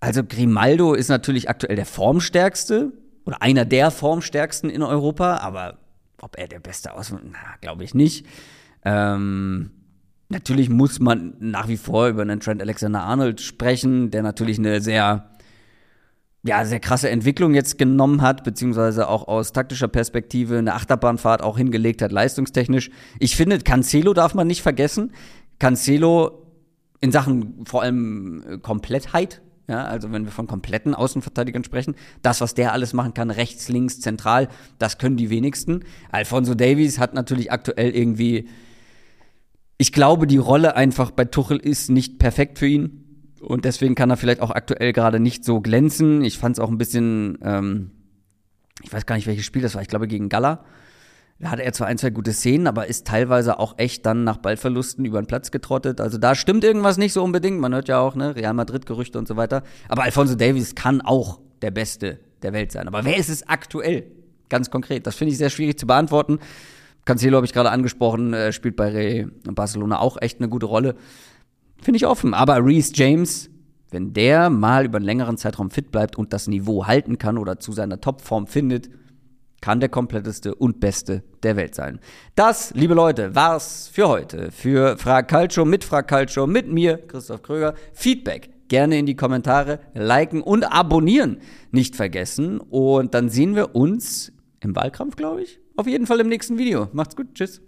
also Grimaldo ist natürlich aktuell der formstärkste oder einer der formstärksten in Europa, aber ob er der Beste aus, na, glaube ich nicht. Ähm, natürlich muss man nach wie vor über einen Trent Alexander-Arnold sprechen, der natürlich eine sehr, ja, sehr krasse Entwicklung jetzt genommen hat, beziehungsweise auch aus taktischer Perspektive eine Achterbahnfahrt auch hingelegt hat, leistungstechnisch. Ich finde, Cancelo darf man nicht vergessen. Cancelo in Sachen vor allem äh, Komplettheit, ja, also wenn wir von kompletten Außenverteidigern sprechen, das, was der alles machen kann, rechts, links, zentral, das können die wenigsten. Alfonso Davies hat natürlich aktuell irgendwie, ich glaube, die Rolle einfach bei Tuchel ist nicht perfekt für ihn. Und deswegen kann er vielleicht auch aktuell gerade nicht so glänzen. Ich fand es auch ein bisschen, ähm, ich weiß gar nicht, welches Spiel das war, ich glaube gegen Gala da hatte er zwar ein, zwei gute Szenen, aber ist teilweise auch echt dann nach Ballverlusten über den Platz getrottet. Also da stimmt irgendwas nicht so unbedingt. Man hört ja auch, ne, Real Madrid-Gerüchte und so weiter. Aber Alfonso Davies kann auch der Beste der Welt sein. Aber wer ist es aktuell? Ganz konkret. Das finde ich sehr schwierig zu beantworten. Cancelo habe ich gerade angesprochen, äh, spielt bei Real Barcelona auch echt eine gute Rolle. Finde ich offen. Aber Reese James, wenn der mal über einen längeren Zeitraum fit bleibt und das Niveau halten kann oder zu seiner Topform findet, kann der kompletteste und beste der Welt sein. Das, liebe Leute, war's für heute. Für Frag Calcio mit Frag Calcio mit mir, Christoph Kröger. Feedback gerne in die Kommentare, liken und abonnieren nicht vergessen. Und dann sehen wir uns im Wahlkampf, glaube ich. Auf jeden Fall im nächsten Video. Macht's gut. Tschüss.